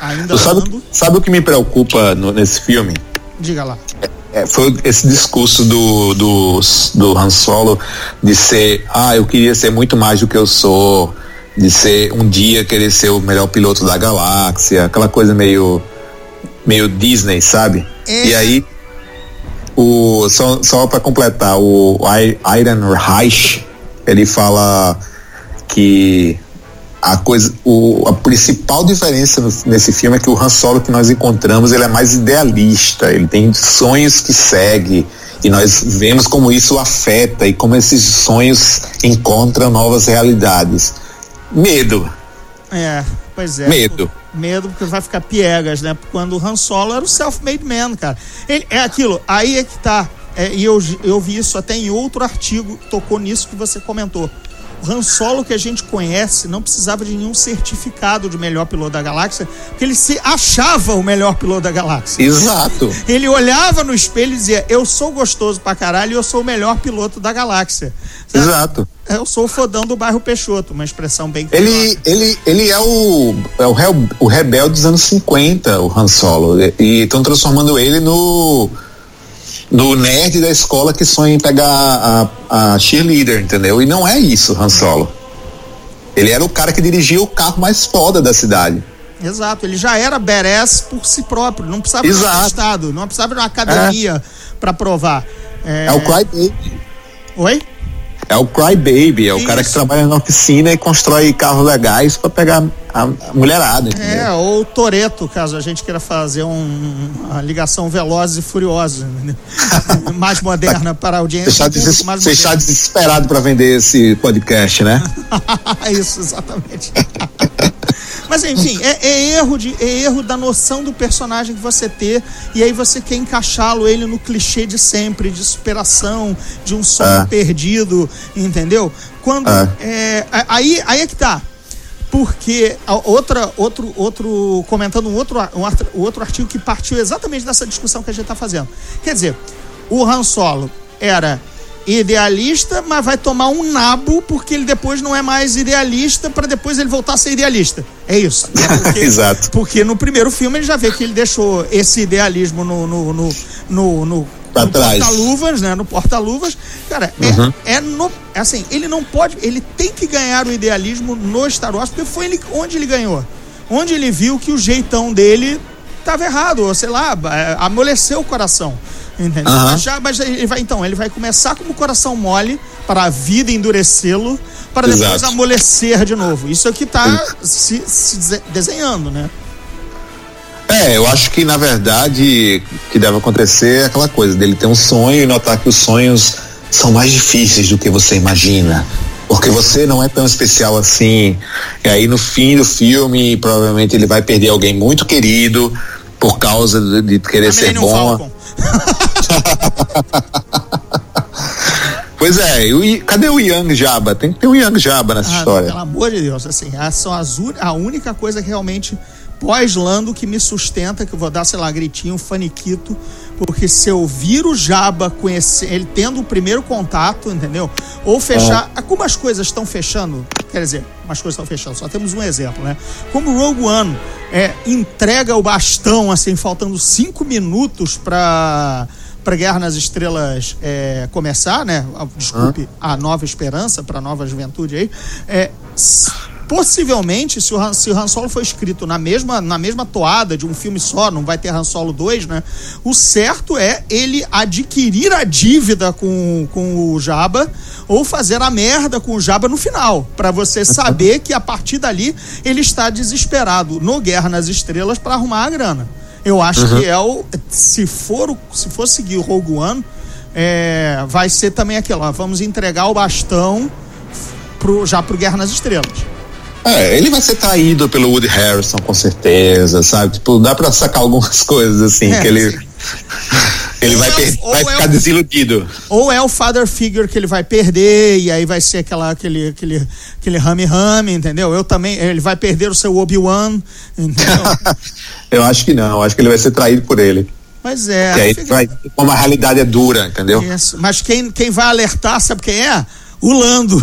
Ainda sabe, sabe o que me preocupa no- nesse filme? Diga lá. É, foi esse discurso do, do, do Han Solo de ser, ah, eu queria ser muito mais do que eu sou. de ser um dia querer ser o melhor piloto da galáxia, aquela coisa meio meio Disney, sabe? É. E aí o só, só para completar, o Iron Reich, ele fala que a coisa, o, a principal diferença nesse filme é que o Han Solo que nós encontramos, ele é mais idealista, ele tem sonhos que segue e nós vemos como isso afeta e como esses sonhos encontram novas realidades. Medo, É, pois é. medo. Medo porque vai ficar piegas, né? Quando o Han Solo era o self-made man, cara. Ele, é aquilo, aí é que tá. É, e eu, eu vi isso até em outro artigo que tocou nisso que você comentou. O Han Solo que a gente conhece não precisava de nenhum certificado de melhor piloto da galáxia, porque ele se achava o melhor piloto da galáxia. Exato. Ele olhava no espelho e dizia: Eu sou gostoso pra caralho e eu sou o melhor piloto da galáxia. Exato. Eu sou o fodão do bairro Peixoto, uma expressão bem Ele, ele, ele é o, é o, rel- o rebelde dos anos 50, o Han Solo. E estão transformando ele no, no nerd da escola que sonha em pegar a, a cheerleader, entendeu? E não é isso, Han Solo. Ele era o cara que dirigia o carro mais foda da cidade. Exato, ele já era badass por si próprio, não precisava de um Exato. estado, não precisava de uma academia pra provar. É... É o Crybaby. Oi? É o Crybaby, é o cara que trabalha na oficina e constrói carros legais pra pegar a, mulherada, entendeu? É, ou Toreto, caso a gente queira fazer um- uma ligação Velozes e Furiosos, entendeu? mais moderna para a audiência. Você está, você desesperado pra vender esse podcast, né? Isso, exatamente. Mas enfim, é, é erro de, é erro da noção do personagem que você ter, e aí você quer encaixá-lo ele no clichê de sempre, de superação, de um sonho É. perdido, entendeu? Quando É. é, a- aí, aí é que tá. Porque outra, outro, outro, comentando um outro, um outro artigo que partiu exatamente dessa discussão que a gente está fazendo. Quer dizer, o Han Solo era idealista, mas vai tomar um nabo porque ele depois não é mais idealista para depois ele voltar a ser idealista. É isso. É porque- Exato. Porque no primeiro filme ele já vê que ele deixou esse idealismo no, no, no, no, no, Pra no porta-luvas, né? No porta-luvas. Cara, é, é no. é assim, ele não pode. Ele tem que ganhar o idealismo no Star Wars, porque foi ele, onde ele ganhou. Onde ele viu que o jeitão dele estava errado, ou sei lá, é, amoleceu o coração. Entendeu? Aham. Mas, já, mas ele vai, então, ele vai começar como coração mole para a vida endurecê-lo, para depois Exato. amolecer de novo. Isso é o que está se, se dese- desenhando, né? É, eu acho que na verdade o que deve acontecer é aquela coisa dele ter um sonho e notar que os sonhos são mais difíceis do que você imagina. Porque você não é tão especial assim. E aí no fim do filme, provavelmente ele vai perder alguém muito querido por causa de, de querer A ser Millennium bom. Falcon. Pois é, o cadê o Young Jabba? Tem que ter o Young Jabba nessa Ah, história. Pelo amor de Deus, assim, são as a única coisa que realmente pós-lando que me sustenta, que eu vou dar, sei lá, gritinho, faniquito, porque se eu vir o Jabba conhecer, ele tendo o primeiro contato, entendeu? Ou fechar, É. como as coisas estão fechando, quer dizer, as coisas estão fechando, só temos um exemplo, né? Como o Rogue One é, entrega o bastão, assim, faltando cinco minutos para para Guerra nas Estrelas é, começar, né? Ah, Desculpe, a Nova Esperança, para a Nova Juventude aí. É, possivelmente, se o, Han, se o Han Solo for escrito na mesma, na mesma toada de um filme só, não vai ter Han Solo 2, né? O certo é ele adquirir a dívida com, com o Jabba ou fazer a merda com o Jabba no final, para você saber que a partir dali ele está desesperado no Guerra nas Estrelas para arrumar a grana. Eu acho que é o. Se for, se for seguir o Rogue One, é, vai ser também aquilo, ó, vamos entregar o bastão pro, já pro Guerra nas Estrelas. É, ele vai ser traído pelo Woody Harrison, com certeza, sabe? Tipo, dá pra sacar algumas coisas assim, É, que ele. Ele vai, é per- vai é ficar o- desiludido. Ou é o father figure que ele vai perder, e aí vai ser aquela, aquele, aquele, aquele rame-rame, entendeu? Eu também, ele vai perder o seu Obi-Wan, entendeu? Eu acho que não, acho que ele vai ser traído por ele. Mas é. que aí fica- vai, como a realidade é dura, entendeu? Isso. Mas quem, quem vai alertar, sabe quem é? O Lando.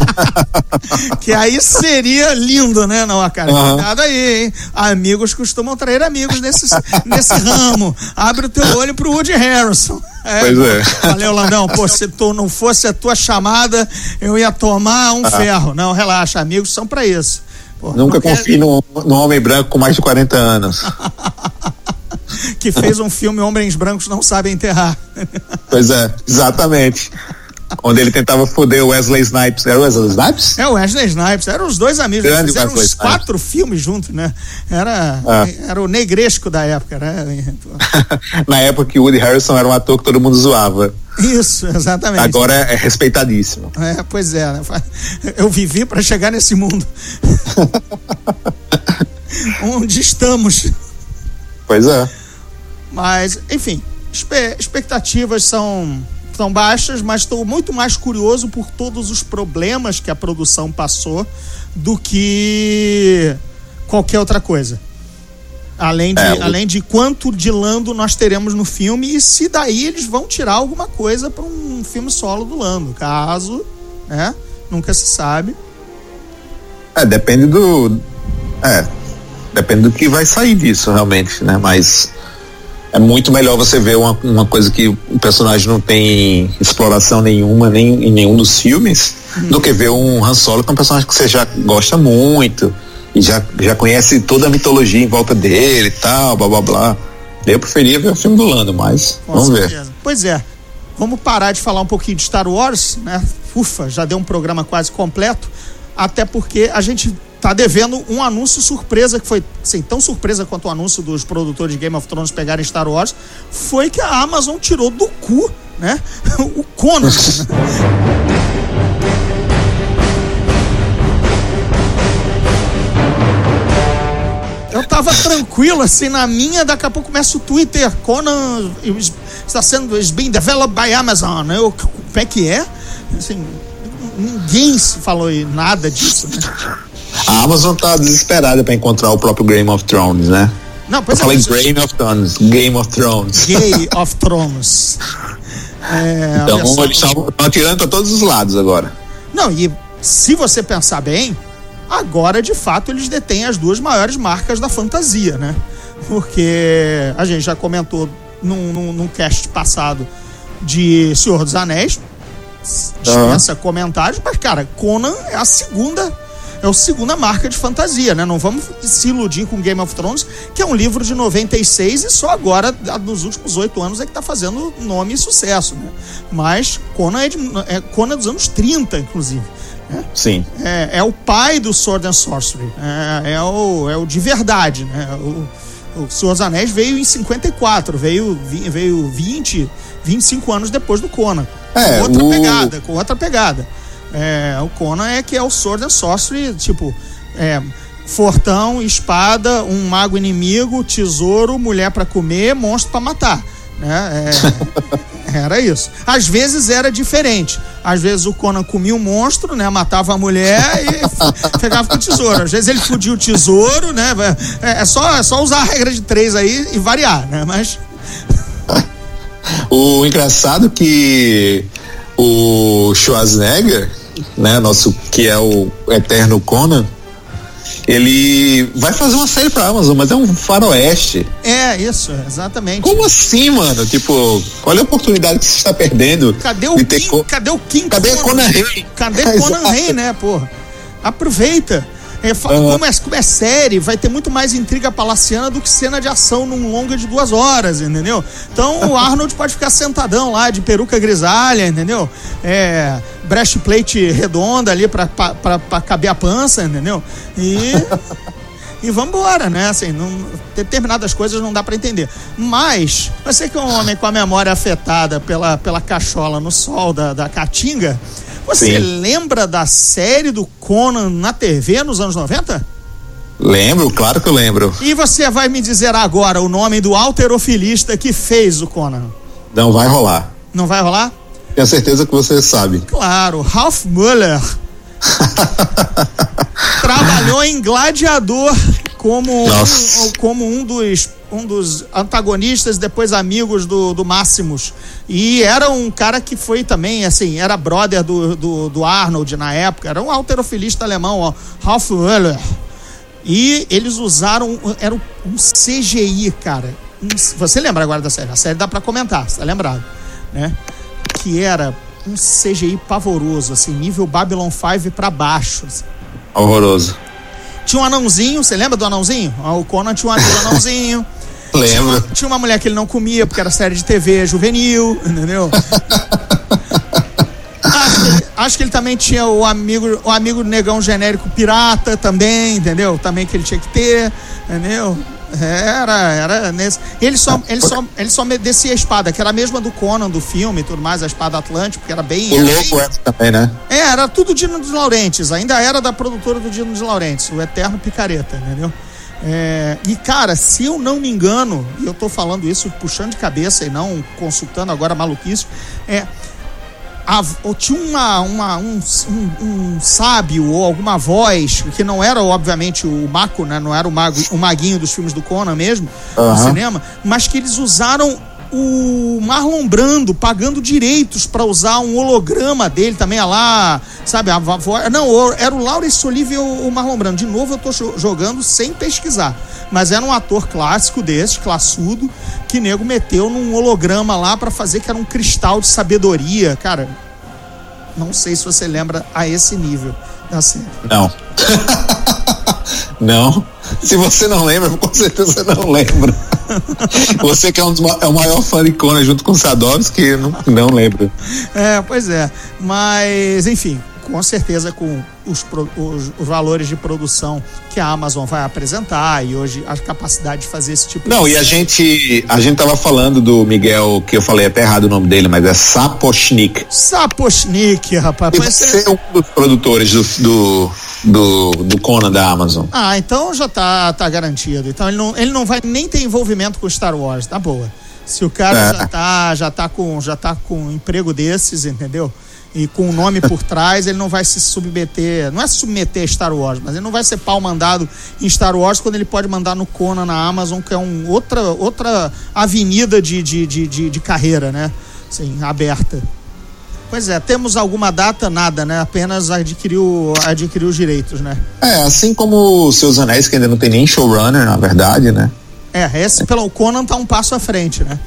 que aí seria lindo, né? Não, cara, Aham. cuidado aí, hein? Amigos costumam trair amigos nesse, nesse ramo. Abre o teu olho pro Woody Harrison. É, Pois é. Valeu, Landão. Pô, se tu não fosse a tua chamada, eu ia tomar um ferro. Não, relaxa, amigos são pra isso. Pô, Nunca quer- confie num, num homem branco com mais de 40 anos. Que fez um filme Homens Brancos Não Sabem Enterrar. Pois é, exatamente. Onde ele tentava foder o Wesley Snipes. Era o Wesley Snipes? É, o Wesley Snipes, eram os dois amigos, Grande fizeram Wesley uns quatro filmes juntos, né? Era, Ah. era o negresco da época, né? Na época que o Woody Harrison era um ator que todo mundo zoava. Isso, exatamente. Agora é respeitadíssimo. É, pois é, né? eu vivi para chegar nesse mundo. Onde estamos. Pois é. Mas, enfim, expectativas são, são baixas, mas estou muito mais curioso por todos os problemas que a produção passou do que qualquer outra coisa. Além de, É, o- além de quanto de Lando nós teremos no filme e se daí eles vão tirar alguma coisa para um filme solo do Lando. Caso, né? Nunca se sabe. É, depende do. É. Depende do que vai sair disso, realmente, né? Mas é muito melhor você ver uma, uma coisa que o personagem não tem exploração nenhuma, nem em nenhum dos filmes, do que ver um Han Solo que é um personagem que você já gosta muito e já, já conhece toda a mitologia em volta dele e tal, blá blá blá. Eu preferia ver o filme do Lando, mas Com vamos ver. certeza. Pois é. Vamos parar de falar um pouquinho de Star Wars, né? Ufa, já deu um programa quase completo. Até porque a gente tá devendo um anúncio surpresa, que foi assim, tão surpresa quanto o anúncio dos produtores de Game of Thrones pegarem Star Wars, foi que a Amazon tirou do cu, né? O Conan. Eu tava tranquilo, assim, na minha, daqui a pouco começa o Twitter, Conan está sendo, is being developed by Amazon. Eu, como é que é? Assim, ninguém falou nada disso, né? A Amazon tá desesperada para encontrar o próprio Game of Thrones, né? Não, Eu pois é, falei isso- Game of Thrones, Game of Thrones. Gay of Thrones. É, Então eles estão atirando para todos os lados agora. Não, e se você pensar bem, agora de fato eles detêm as duas maiores marcas da fantasia, né? Porque a gente já comentou num, num, num cast passado de Senhor dos Anéis, dispensa comentários, mas cara, Conan é a segunda. É a segunda marca de fantasia, né? Não vamos se iludir com Game of Thrones, que é um livro de 96 e só agora, nos últimos oito anos, é que tá fazendo nome e sucesso, né? Mas Conan é, de, é Conan dos anos 30, inclusive. né? Sim. É, é o pai do Sword and Sorcery. É, é o, é o de verdade, né? O, o Senhor dos Anéis veio em 54, veio, veio 20, 25 anos depois do Conan. É, com outra o- pegada, com outra pegada. É, o Conan é que é o Sword and Sorcery, tipo, é, fortão, espada, um mago inimigo, tesouro, mulher pra comer, monstro pra matar. Né? É, era isso. Às vezes era diferente. Às vezes o Conan comia um monstro, né? Matava a mulher e pegava com o tesouro. Às vezes ele fudia o tesouro, né? É, é só, é só usar a regra de três aí e variar, né? Mas O engraçado que o Schwarzenegger, né, nosso que é o eterno Conan, ele vai fazer uma série pra Amazon, mas é um faroeste. é isso, exatamente. Como assim, mano? Tipo, olha a oportunidade que você está perdendo. Cadê o Kim? co- Cadê o Kim? Cadê Conan Rei? Cadê É, Conan. Rei, né, porra? Aproveita. É, Aham. como, é, como é série, vai ter muito mais intriga palaciana do que cena de ação num longa de duas horas, entendeu? Então o Arnold pode ficar sentadão lá, de peruca grisalha, entendeu? É, breastplate redonda ali pra, pra, pra, pra caber a pança, entendeu? E. E vambora, né? Assim, não, determinadas coisas não dá pra entender. Mas, você que é um homem com a memória afetada pela, pela cachola no sol da, da Caatinga, você Sim. lembra da série do Conan na TV nos anos 90? Lembro, claro que eu lembro. E você vai me dizer agora o nome do alterofilista que fez o Conan. Não vai rolar. Não vai rolar? Tenho certeza que você sabe. Claro, Ralph Muller. Trabalhou em Gladiador como um, como um dos um dos antagonistas, depois amigos do, do Máximos. E era um cara que foi também, assim, era brother do, do, do Arnold na época, era um alterofilista alemão, ó, Ralph Wöller. E eles usaram, era um CGI, cara. Um, você lembra agora da série? A série dá para comentar, você tá lembrado, né? Que era um CGI pavoroso, assim, nível Babylon 5 para baixo. Assim. Horroroso. Tinha um anãozinho, você lembra do anãozinho? Ah, O Conan tinha um anãozinho. Tinha Lembro. uma, tinha uma mulher que ele não comia porque era série de TV juvenil, entendeu? acho, que ele, também tinha o amigo, o amigo negão genérico pirata também, entendeu? Também que ele tinha que ter, entendeu? Era, era nesse. Ele só, ele só, ele só descia a espada, que era a mesma do Conan do filme e tudo mais, a espada Atlântico, que era bem. O era louco é também, né? é, era tudo Dino de Laurentiis, ainda era da produtora do Dino de Laurentiis, o Eterno Picareta, entendeu? É, e cara, se eu não me engano, e eu tô falando isso puxando de cabeça e não consultando agora maluquice, é. a- tinha uma, uma- um, um- um sábio ou alguma voz, que não era obviamente o Mako, né? Não era o, mago, o maguinho dos filmes do Conan mesmo, no Aham. cinema, mas que eles usaram o Marlon Brando pagando direitos para usar um holograma dele também, lá, sabe? A voz. Não, era o Laurence Olivier ou o Marlon Brando. De novo, eu jo- jogando sem pesquisar. Mas era um ator clássico desses, classudo, que nego meteu num holograma lá para fazer que era um cristal de sabedoria. Cara, não sei se você lembra a esse nível série. Não. não. Se você não lembra, com certeza não lembra. Você que é, um dos, é o maior fã de Conan junto com o Sadovski, não, não lembra. É, pois é. Mas, enfim, com certeza com os, os- os valores de produção que a Amazon vai apresentar e hoje a capacidade de fazer esse tipo Não, de e a gente, a gente tava falando do Miguel, que eu falei até errado o nome dele, mas é Sapochnik. Sapochnik, rapaz. E Pois é. você é um dos produtores do, do, do, do Conan da Amazon. Ah, então já tá, tá garantido. Então ele não, ele não vai nem ter envolvimento com Star Wars, tá boa. Se o cara É. já tá, já tá com já tá com um emprego desses, entendeu? E com o nome por trás, ele não vai se submeter, não é submeter a Star Wars, mas ele não vai ser pau mandado em Star Wars quando ele pode mandar no Conan na Amazon, que é um, outra, outra avenida de, de, de, de, de carreira, né? Assim, aberta. Pois é, temos alguma data? Nada, né? Apenas adquiriu, adquiriu os direitos, né? É, assim como os Seus Anéis, que ainda não tem nem showrunner, na verdade, né? É, esse pelo Conan tá um passo à frente, né?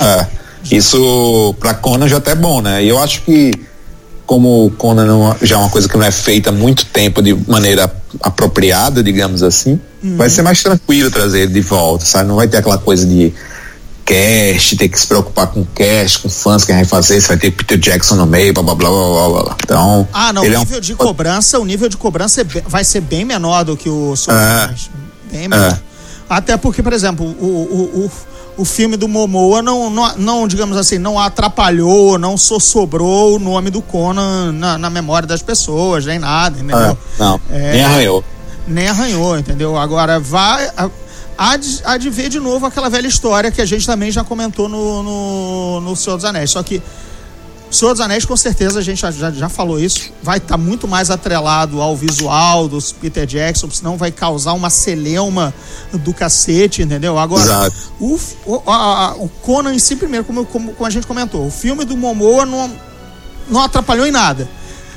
É, isso pra Conan já até é bom, né? E eu acho que como o Conan não- já é uma coisa que não é feita há muito tempo de maneira apropriada, digamos assim, vai ser mais tranquilo trazer ele de volta, sabe? Não vai ter aquela coisa de cast, ter que se preocupar com cast, com fãs que vai fazer, se vai ter Peter Jackson no meio, blá blá blá blá blá, blá. Então, Ah, não, o é um- nível de cobrança, o nível de cobrança é bem- vai ser bem menor do que o dos É. Bem menor. É. Até porque, por exemplo, o, o, o, o filme do Momoa não, não, não, digamos assim, não atrapalhou, não só sobrou o nome do Conan na, na memória das pessoas, nem nada, entendeu? é, não, É. nem arranhou. nem arranhou, entendeu? Agora vai. Há de, há de ver de novo aquela velha história que a gente também já comentou no, no, no Senhor dos Anéis. Só que o Senhor dos Anéis, com certeza, a gente já, já, já falou isso, vai estar muito mais atrelado ao visual dos Peter Jackson, senão vai causar uma celeuma do cacete, entendeu? Agora, o, o, a- o Conan em si, primeiro, como, como, como a gente comentou, o filme do Momoa não, não atrapalhou em nada.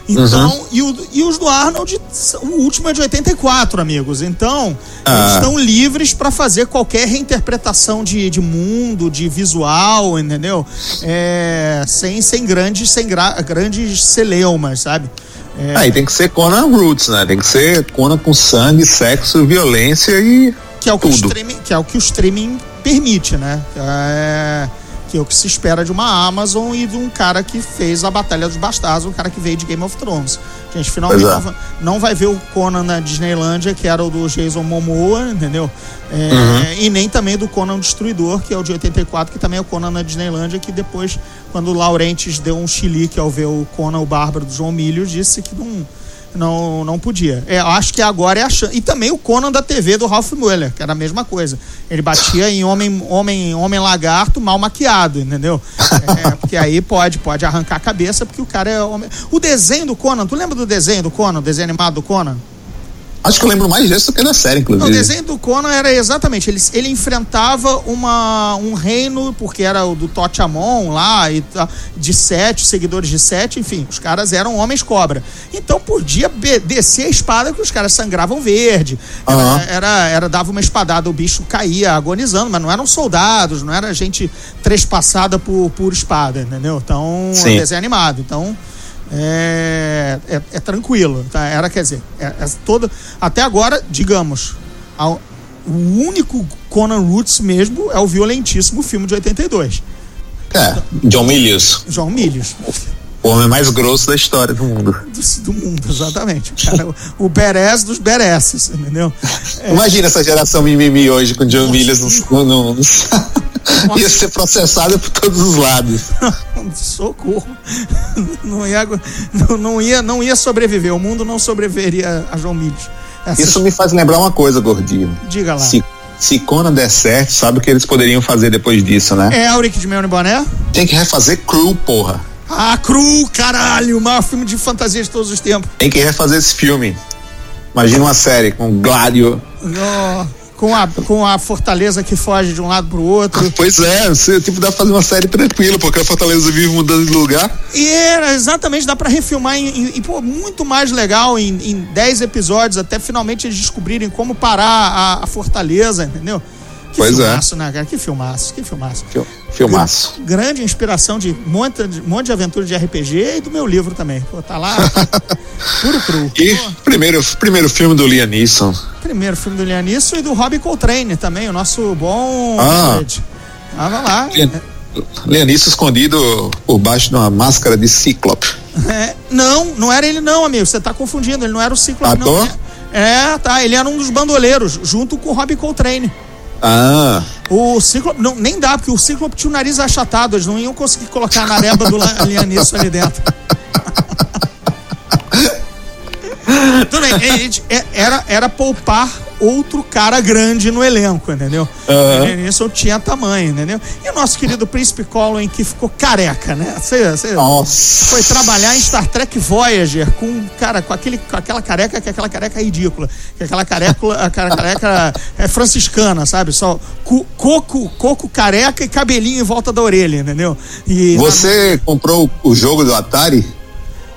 Então, Uhum. e, o- e os do Arnold, o último é de 84, amigos. Então, eles Ah. estão livres para fazer qualquer reinterpretação de, de mundo, de visual, entendeu? É, sem, sem grandes, sem gra- grandes celeumas, sabe? É, Aí tem que ser Conan Roots, né? Tem que ser Conan com sangue, sexo, violência e que é o que o tudo. streaming, que é o que o streaming permite, né? É, que é o que se espera de uma Amazon e de um cara que fez a Batalha dos Bastardos, um cara que veio de Game of Thrones. A gente finalmente é. não vai, ver o Conan na Disneylândia, que era o do Jason Momoa, entendeu? É, Uhum. E nem também do Conan Destruidor, que é o de 84, que também é o Conan na Disneylândia, que depois, quando o Laurentiis deu um chilique ao ver o Conan, o Bárbaro do João Milho, disse que não não, não podia. É, acho que agora é a chance. E também o Conan da TV do Ralph Mueller, que era a mesma coisa. Ele batia em homem, homem, homem lagarto mal maquiado, entendeu? É, porque aí pode, pode arrancar a cabeça, porque o cara é homem. O desenho do Conan, tu lembra do desenho do Conan, o desenho animado do Conan? Acho que eu lembro mais disso do que da série, inclusive. O desenho do Conan era exatamente, ele, ele enfrentava uma, um reino, porque era o do Totiamon lá, e, de sete, seguidores de sete, enfim, os caras eram homens cobra. Então podia descer a espada que os caras sangravam verde. Era, uhum. era, era, dava uma espadada, o bicho caía agonizando, mas não eram soldados, não era gente trespassada por, por espada, entendeu? Então, Sim. desenho animado. Então é, é, é tranquilo. Tá? Era, quer dizer, é, é toda, até agora, digamos, a, o único Conan Roots mesmo é o violentíssimo filme de 82. É, John Milius. John Milius. O homem mais grosso da história do mundo. Do, do mundo, exatamente. Cara, o, o Beres dos Beresses, entendeu? É. Imagina essa geração mimimi hoje com John Milius no, no, no, ia ser processado por todos os lados. Socorro. Não ia, não, não, ia, não ia sobreviver. O mundo não sobreviveria a João Milhos. Essa... Isso me faz lembrar uma coisa, gordinho. Diga lá. Se, se Conan der certo, sabe o que eles poderiam fazer depois disso, né? É Auric de Melny Boné? Tem que refazer Cru, porra. Ah, Cru, caralho, o maior filme de fantasia de todos os tempos. Tem que refazer esse filme. Imagina uma série com Gládio. Oh com a, com a Fortaleza que foge de um lado pro outro. Pois é, você tipo, dá pra fazer uma série tranquila, porque a Fortaleza vive mudando de lugar. E era, exatamente, dá pra refilmar em pô, muito mais legal em 10 episódios, até finalmente eles descobrirem como parar a, a Fortaleza, entendeu? Que pois é. filmaço, é. né, cara? Que filmaço, que filmaço. Filmaço. grande inspiração de um monte, de monte de aventura de RPG e do meu livro também. Pô, tá lá, puro cru. E primeiro, primeiro filme do Liam Neeson. Primeiro filme do Liam Neeson e do Robbie Coltrane também, o nosso bom ah. Tava lá. Liam, Neeson escondido por baixo de uma máscara de cíclope. É, não, não era ele não, amigo. Você tá confundindo. Ele não era o cíclope, ah, não. É, tá. Ele era um dos bandoleiros, junto com o Robbie Coltrane. Ah. O Ciclope, não, nem dá, porque o Ciclope tinha o nariz achatado, eles não iam conseguir colocar a nareba do Lianiço ali dentro. Tudo bem, é, era, era poupar outro cara grande no elenco, entendeu? Uhum. Isso tinha tamanho, entendeu? E o nosso querido Príncipe Colin que ficou careca, né? Você, você foi trabalhar em Star Trek Voyager com, cara, com, aquele, com aquela careca, que é aquela careca ridícula, que é aquela careca, aquela careca é franciscana, sabe? Só coco, coco careca e cabelinho em volta da orelha, entendeu? E Você na... comprou o jogo do Atari?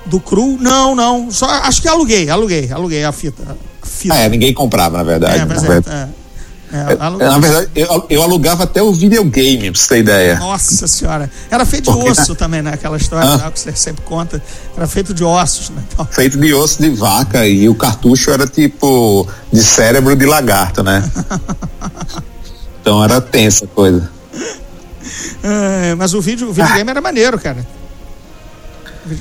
Do Cru? Não, não. Só acho que aluguei, aluguei, aluguei a fita fila. É, ninguém comprava, na verdade. É, na, é, verdade. É, é, é, na verdade, eu, eu, alugava até o videogame, pra você ter ideia. Nossa senhora. Era feito de osso também, né? Aquela história ah. que você sempre conta. Era feito de ossos, né? Então... Feito de osso de vaca e o cartucho era tipo de cérebro de lagarto, né? então era tensa a coisa. É, mas o vídeo, o videogame ah. era maneiro, cara.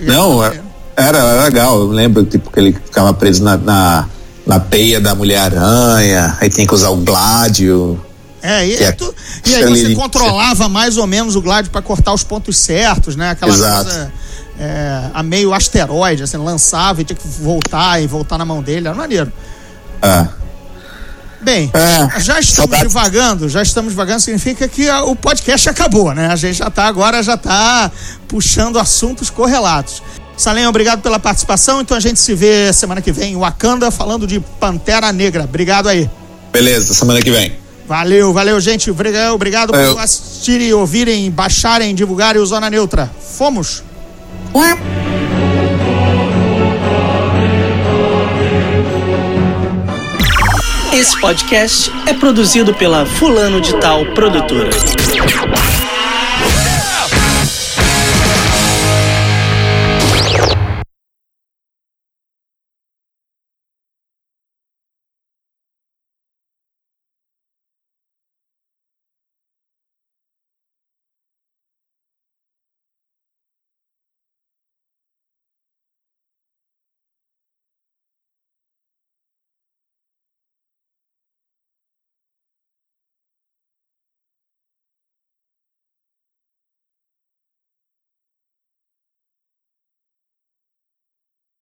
Não, era, era, legal. Eu lembro tipo, que ele ficava preso na, na na teia da Mulher-Aranha, aí tem que usar o Gládio. É, e, é tu, e aí você controlava mais ou menos o Gládio para cortar os pontos certos, né? Aquela Exato. coisa é, a meio asteroide, assim, lançava e tinha que voltar e voltar na mão dele, era maneiro. É. Bem, é, já estamos saudade. divagando, já estamos divagando, significa que o podcast acabou, né? A gente já está agora, já está puxando assuntos correlatos. Salem, obrigado pela participação. Então a gente se vê semana que vem em Wakanda falando de Pantera Negra. Obrigado aí. Beleza, semana que vem. Valeu, valeu, gente. Obrigado, obrigado por assistirem, ouvirem, baixarem, divulgarem o Zona Neutra. Fomos! Esse podcast é produzido pela Fulano de Tal Produtora.